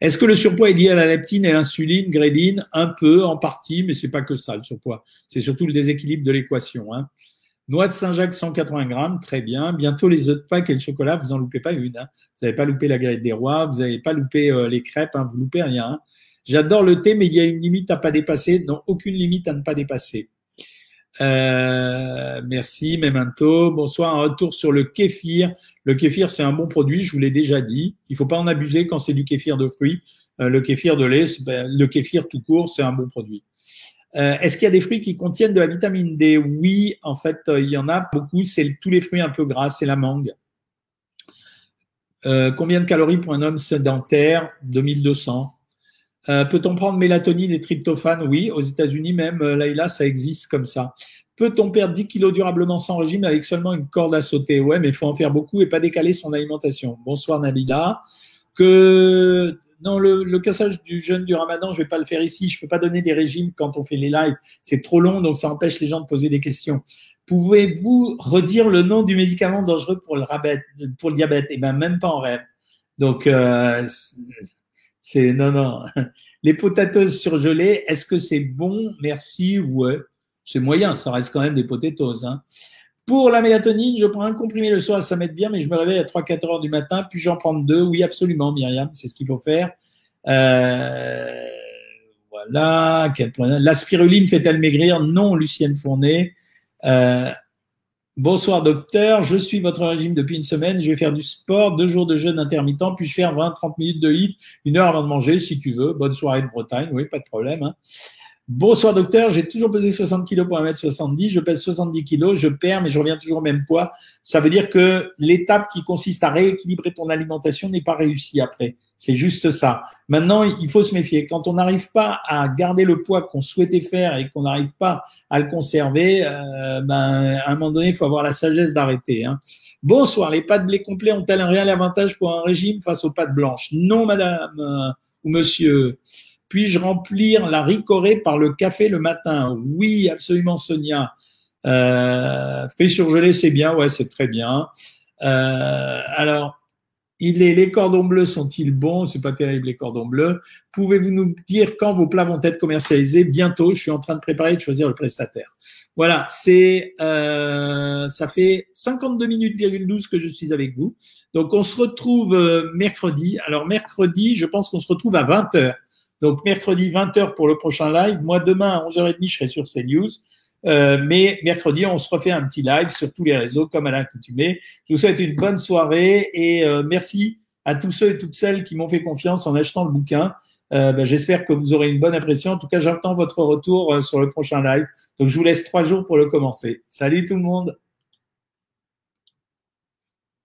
Est-ce que le surpoids est lié à la leptine et l'insuline, gréline? Un peu, en partie, mais c'est pas que ça, le surpoids. C'est surtout le déséquilibre de l'équation, hein. Noix de Saint-Jacques, 180 grammes, très bien. Bientôt les œufs de Pâques et le chocolat, vous en loupez pas une. Hein. Vous n'avez pas loupé la galette des rois, vous n'avez pas loupé euh, les crêpes, hein, vous loupez rien. Hein. J'adore le thé, mais il y a une limite à pas dépasser. Non, aucune limite à ne pas dépasser. Euh, merci, Memento. Bonsoir, un retour sur le kéfir. Le kéfir, c'est un bon produit, je vous l'ai déjà dit. Il faut pas en abuser quand c'est du kéfir de fruits. Euh, le kéfir de lait, ben, le kéfir tout court, c'est un bon produit. Euh, est-ce qu'il y a des fruits qui contiennent de la vitamine D? Oui, en fait, euh, il y en a beaucoup. C'est tous les fruits un peu gras, c'est la mangue. Euh, combien de calories pour un homme sédentaire? 2200. Peut-on prendre mélatonine et tryptophane? Oui, aux États-Unis même, là, ça existe comme ça. Peut-on perdre 10 kilos durablement sans régime avec seulement une corde à sauter? Ouais, mais il faut en faire beaucoup et pas décaler son alimentation. Bonsoir Nabila. Que non, le, cassage du jeûne du ramadan, je vais pas le faire ici. Je peux pas donner des régimes quand on fait les lives. C'est trop long, donc ça empêche les gens de poser des questions. Pouvez-vous redire le nom du médicament dangereux pour le, pour le diabète? Eh ben, même pas en rêve. Donc, euh, c'est non, non. Les potatoes surgelées, est-ce que c'est bon? Merci. Ouais, c'est moyen. Ça reste quand même des potatoes. Hein. Pour la mélatonine, je prends un comprimé le soir, ça m'aide bien, mais je me réveille à 3-4 heures du matin, puis j'en prends deux. Oui, absolument, Myriam, c'est ce qu'il faut faire. Euh, voilà. La spiruline fait-elle maigrir? Non, Lucienne Fournet. Euh, bonsoir docteur, je suis votre régime depuis une semaine, je vais faire du sport, deux jours de jeûne intermittent, puis je faire 20-30 minutes de hit, une heure avant de manger si tu veux. Bonne soirée de Bretagne, oui, pas de problème. Hein. Bonsoir docteur, j'ai toujours pesé 60 kg pour 1m70, je pèse 70 kg, je perds mais je reviens toujours au même poids. Ça veut dire que l'étape qui consiste à rééquilibrer ton alimentation n'est pas réussie après. C'est juste ça. Maintenant, il faut se méfier. Quand on n'arrive pas à garder le poids qu'on souhaitait faire et qu'on n'arrive pas à le conserver, euh, ben, à un moment donné, il faut avoir la sagesse d'arrêter. Hein. Bonsoir, les pâtes blé complet ont-elles un réel avantage pour un régime face aux pâtes blanches? Non, madame euh, ou monsieur. Puis-je remplir la ricorée par le café le matin? Oui, absolument, Sonia. Euh, fait surgelé, c'est bien, ouais, c'est très bien. Euh, alors, il est, les cordons bleus sont-ils bons? C'est pas terrible les cordons bleus. Pouvez-vous nous dire quand vos plats vont être commercialisés? Bientôt. Je suis en train de préparer de choisir le prestataire. Voilà, c'est euh, ça fait 52 minutes 12 que je suis avec vous. Donc on se retrouve euh, mercredi. Alors mercredi, je pense qu'on se retrouve à 20 h donc, mercredi, 20h pour le prochain live. Moi, demain, à 11h30, je serai sur CNews. Euh, mais mercredi, on se refait un petit live sur tous les réseaux, comme à l'accoutumée. Je vous souhaite une bonne soirée et euh, merci à tous ceux et toutes celles qui m'ont fait confiance en achetant le bouquin. Euh, ben, J'espère que vous aurez une bonne impression. En tout cas, j'attends votre retour euh, sur le prochain live. Donc, je vous laisse trois jours pour le commencer. Salut tout le monde.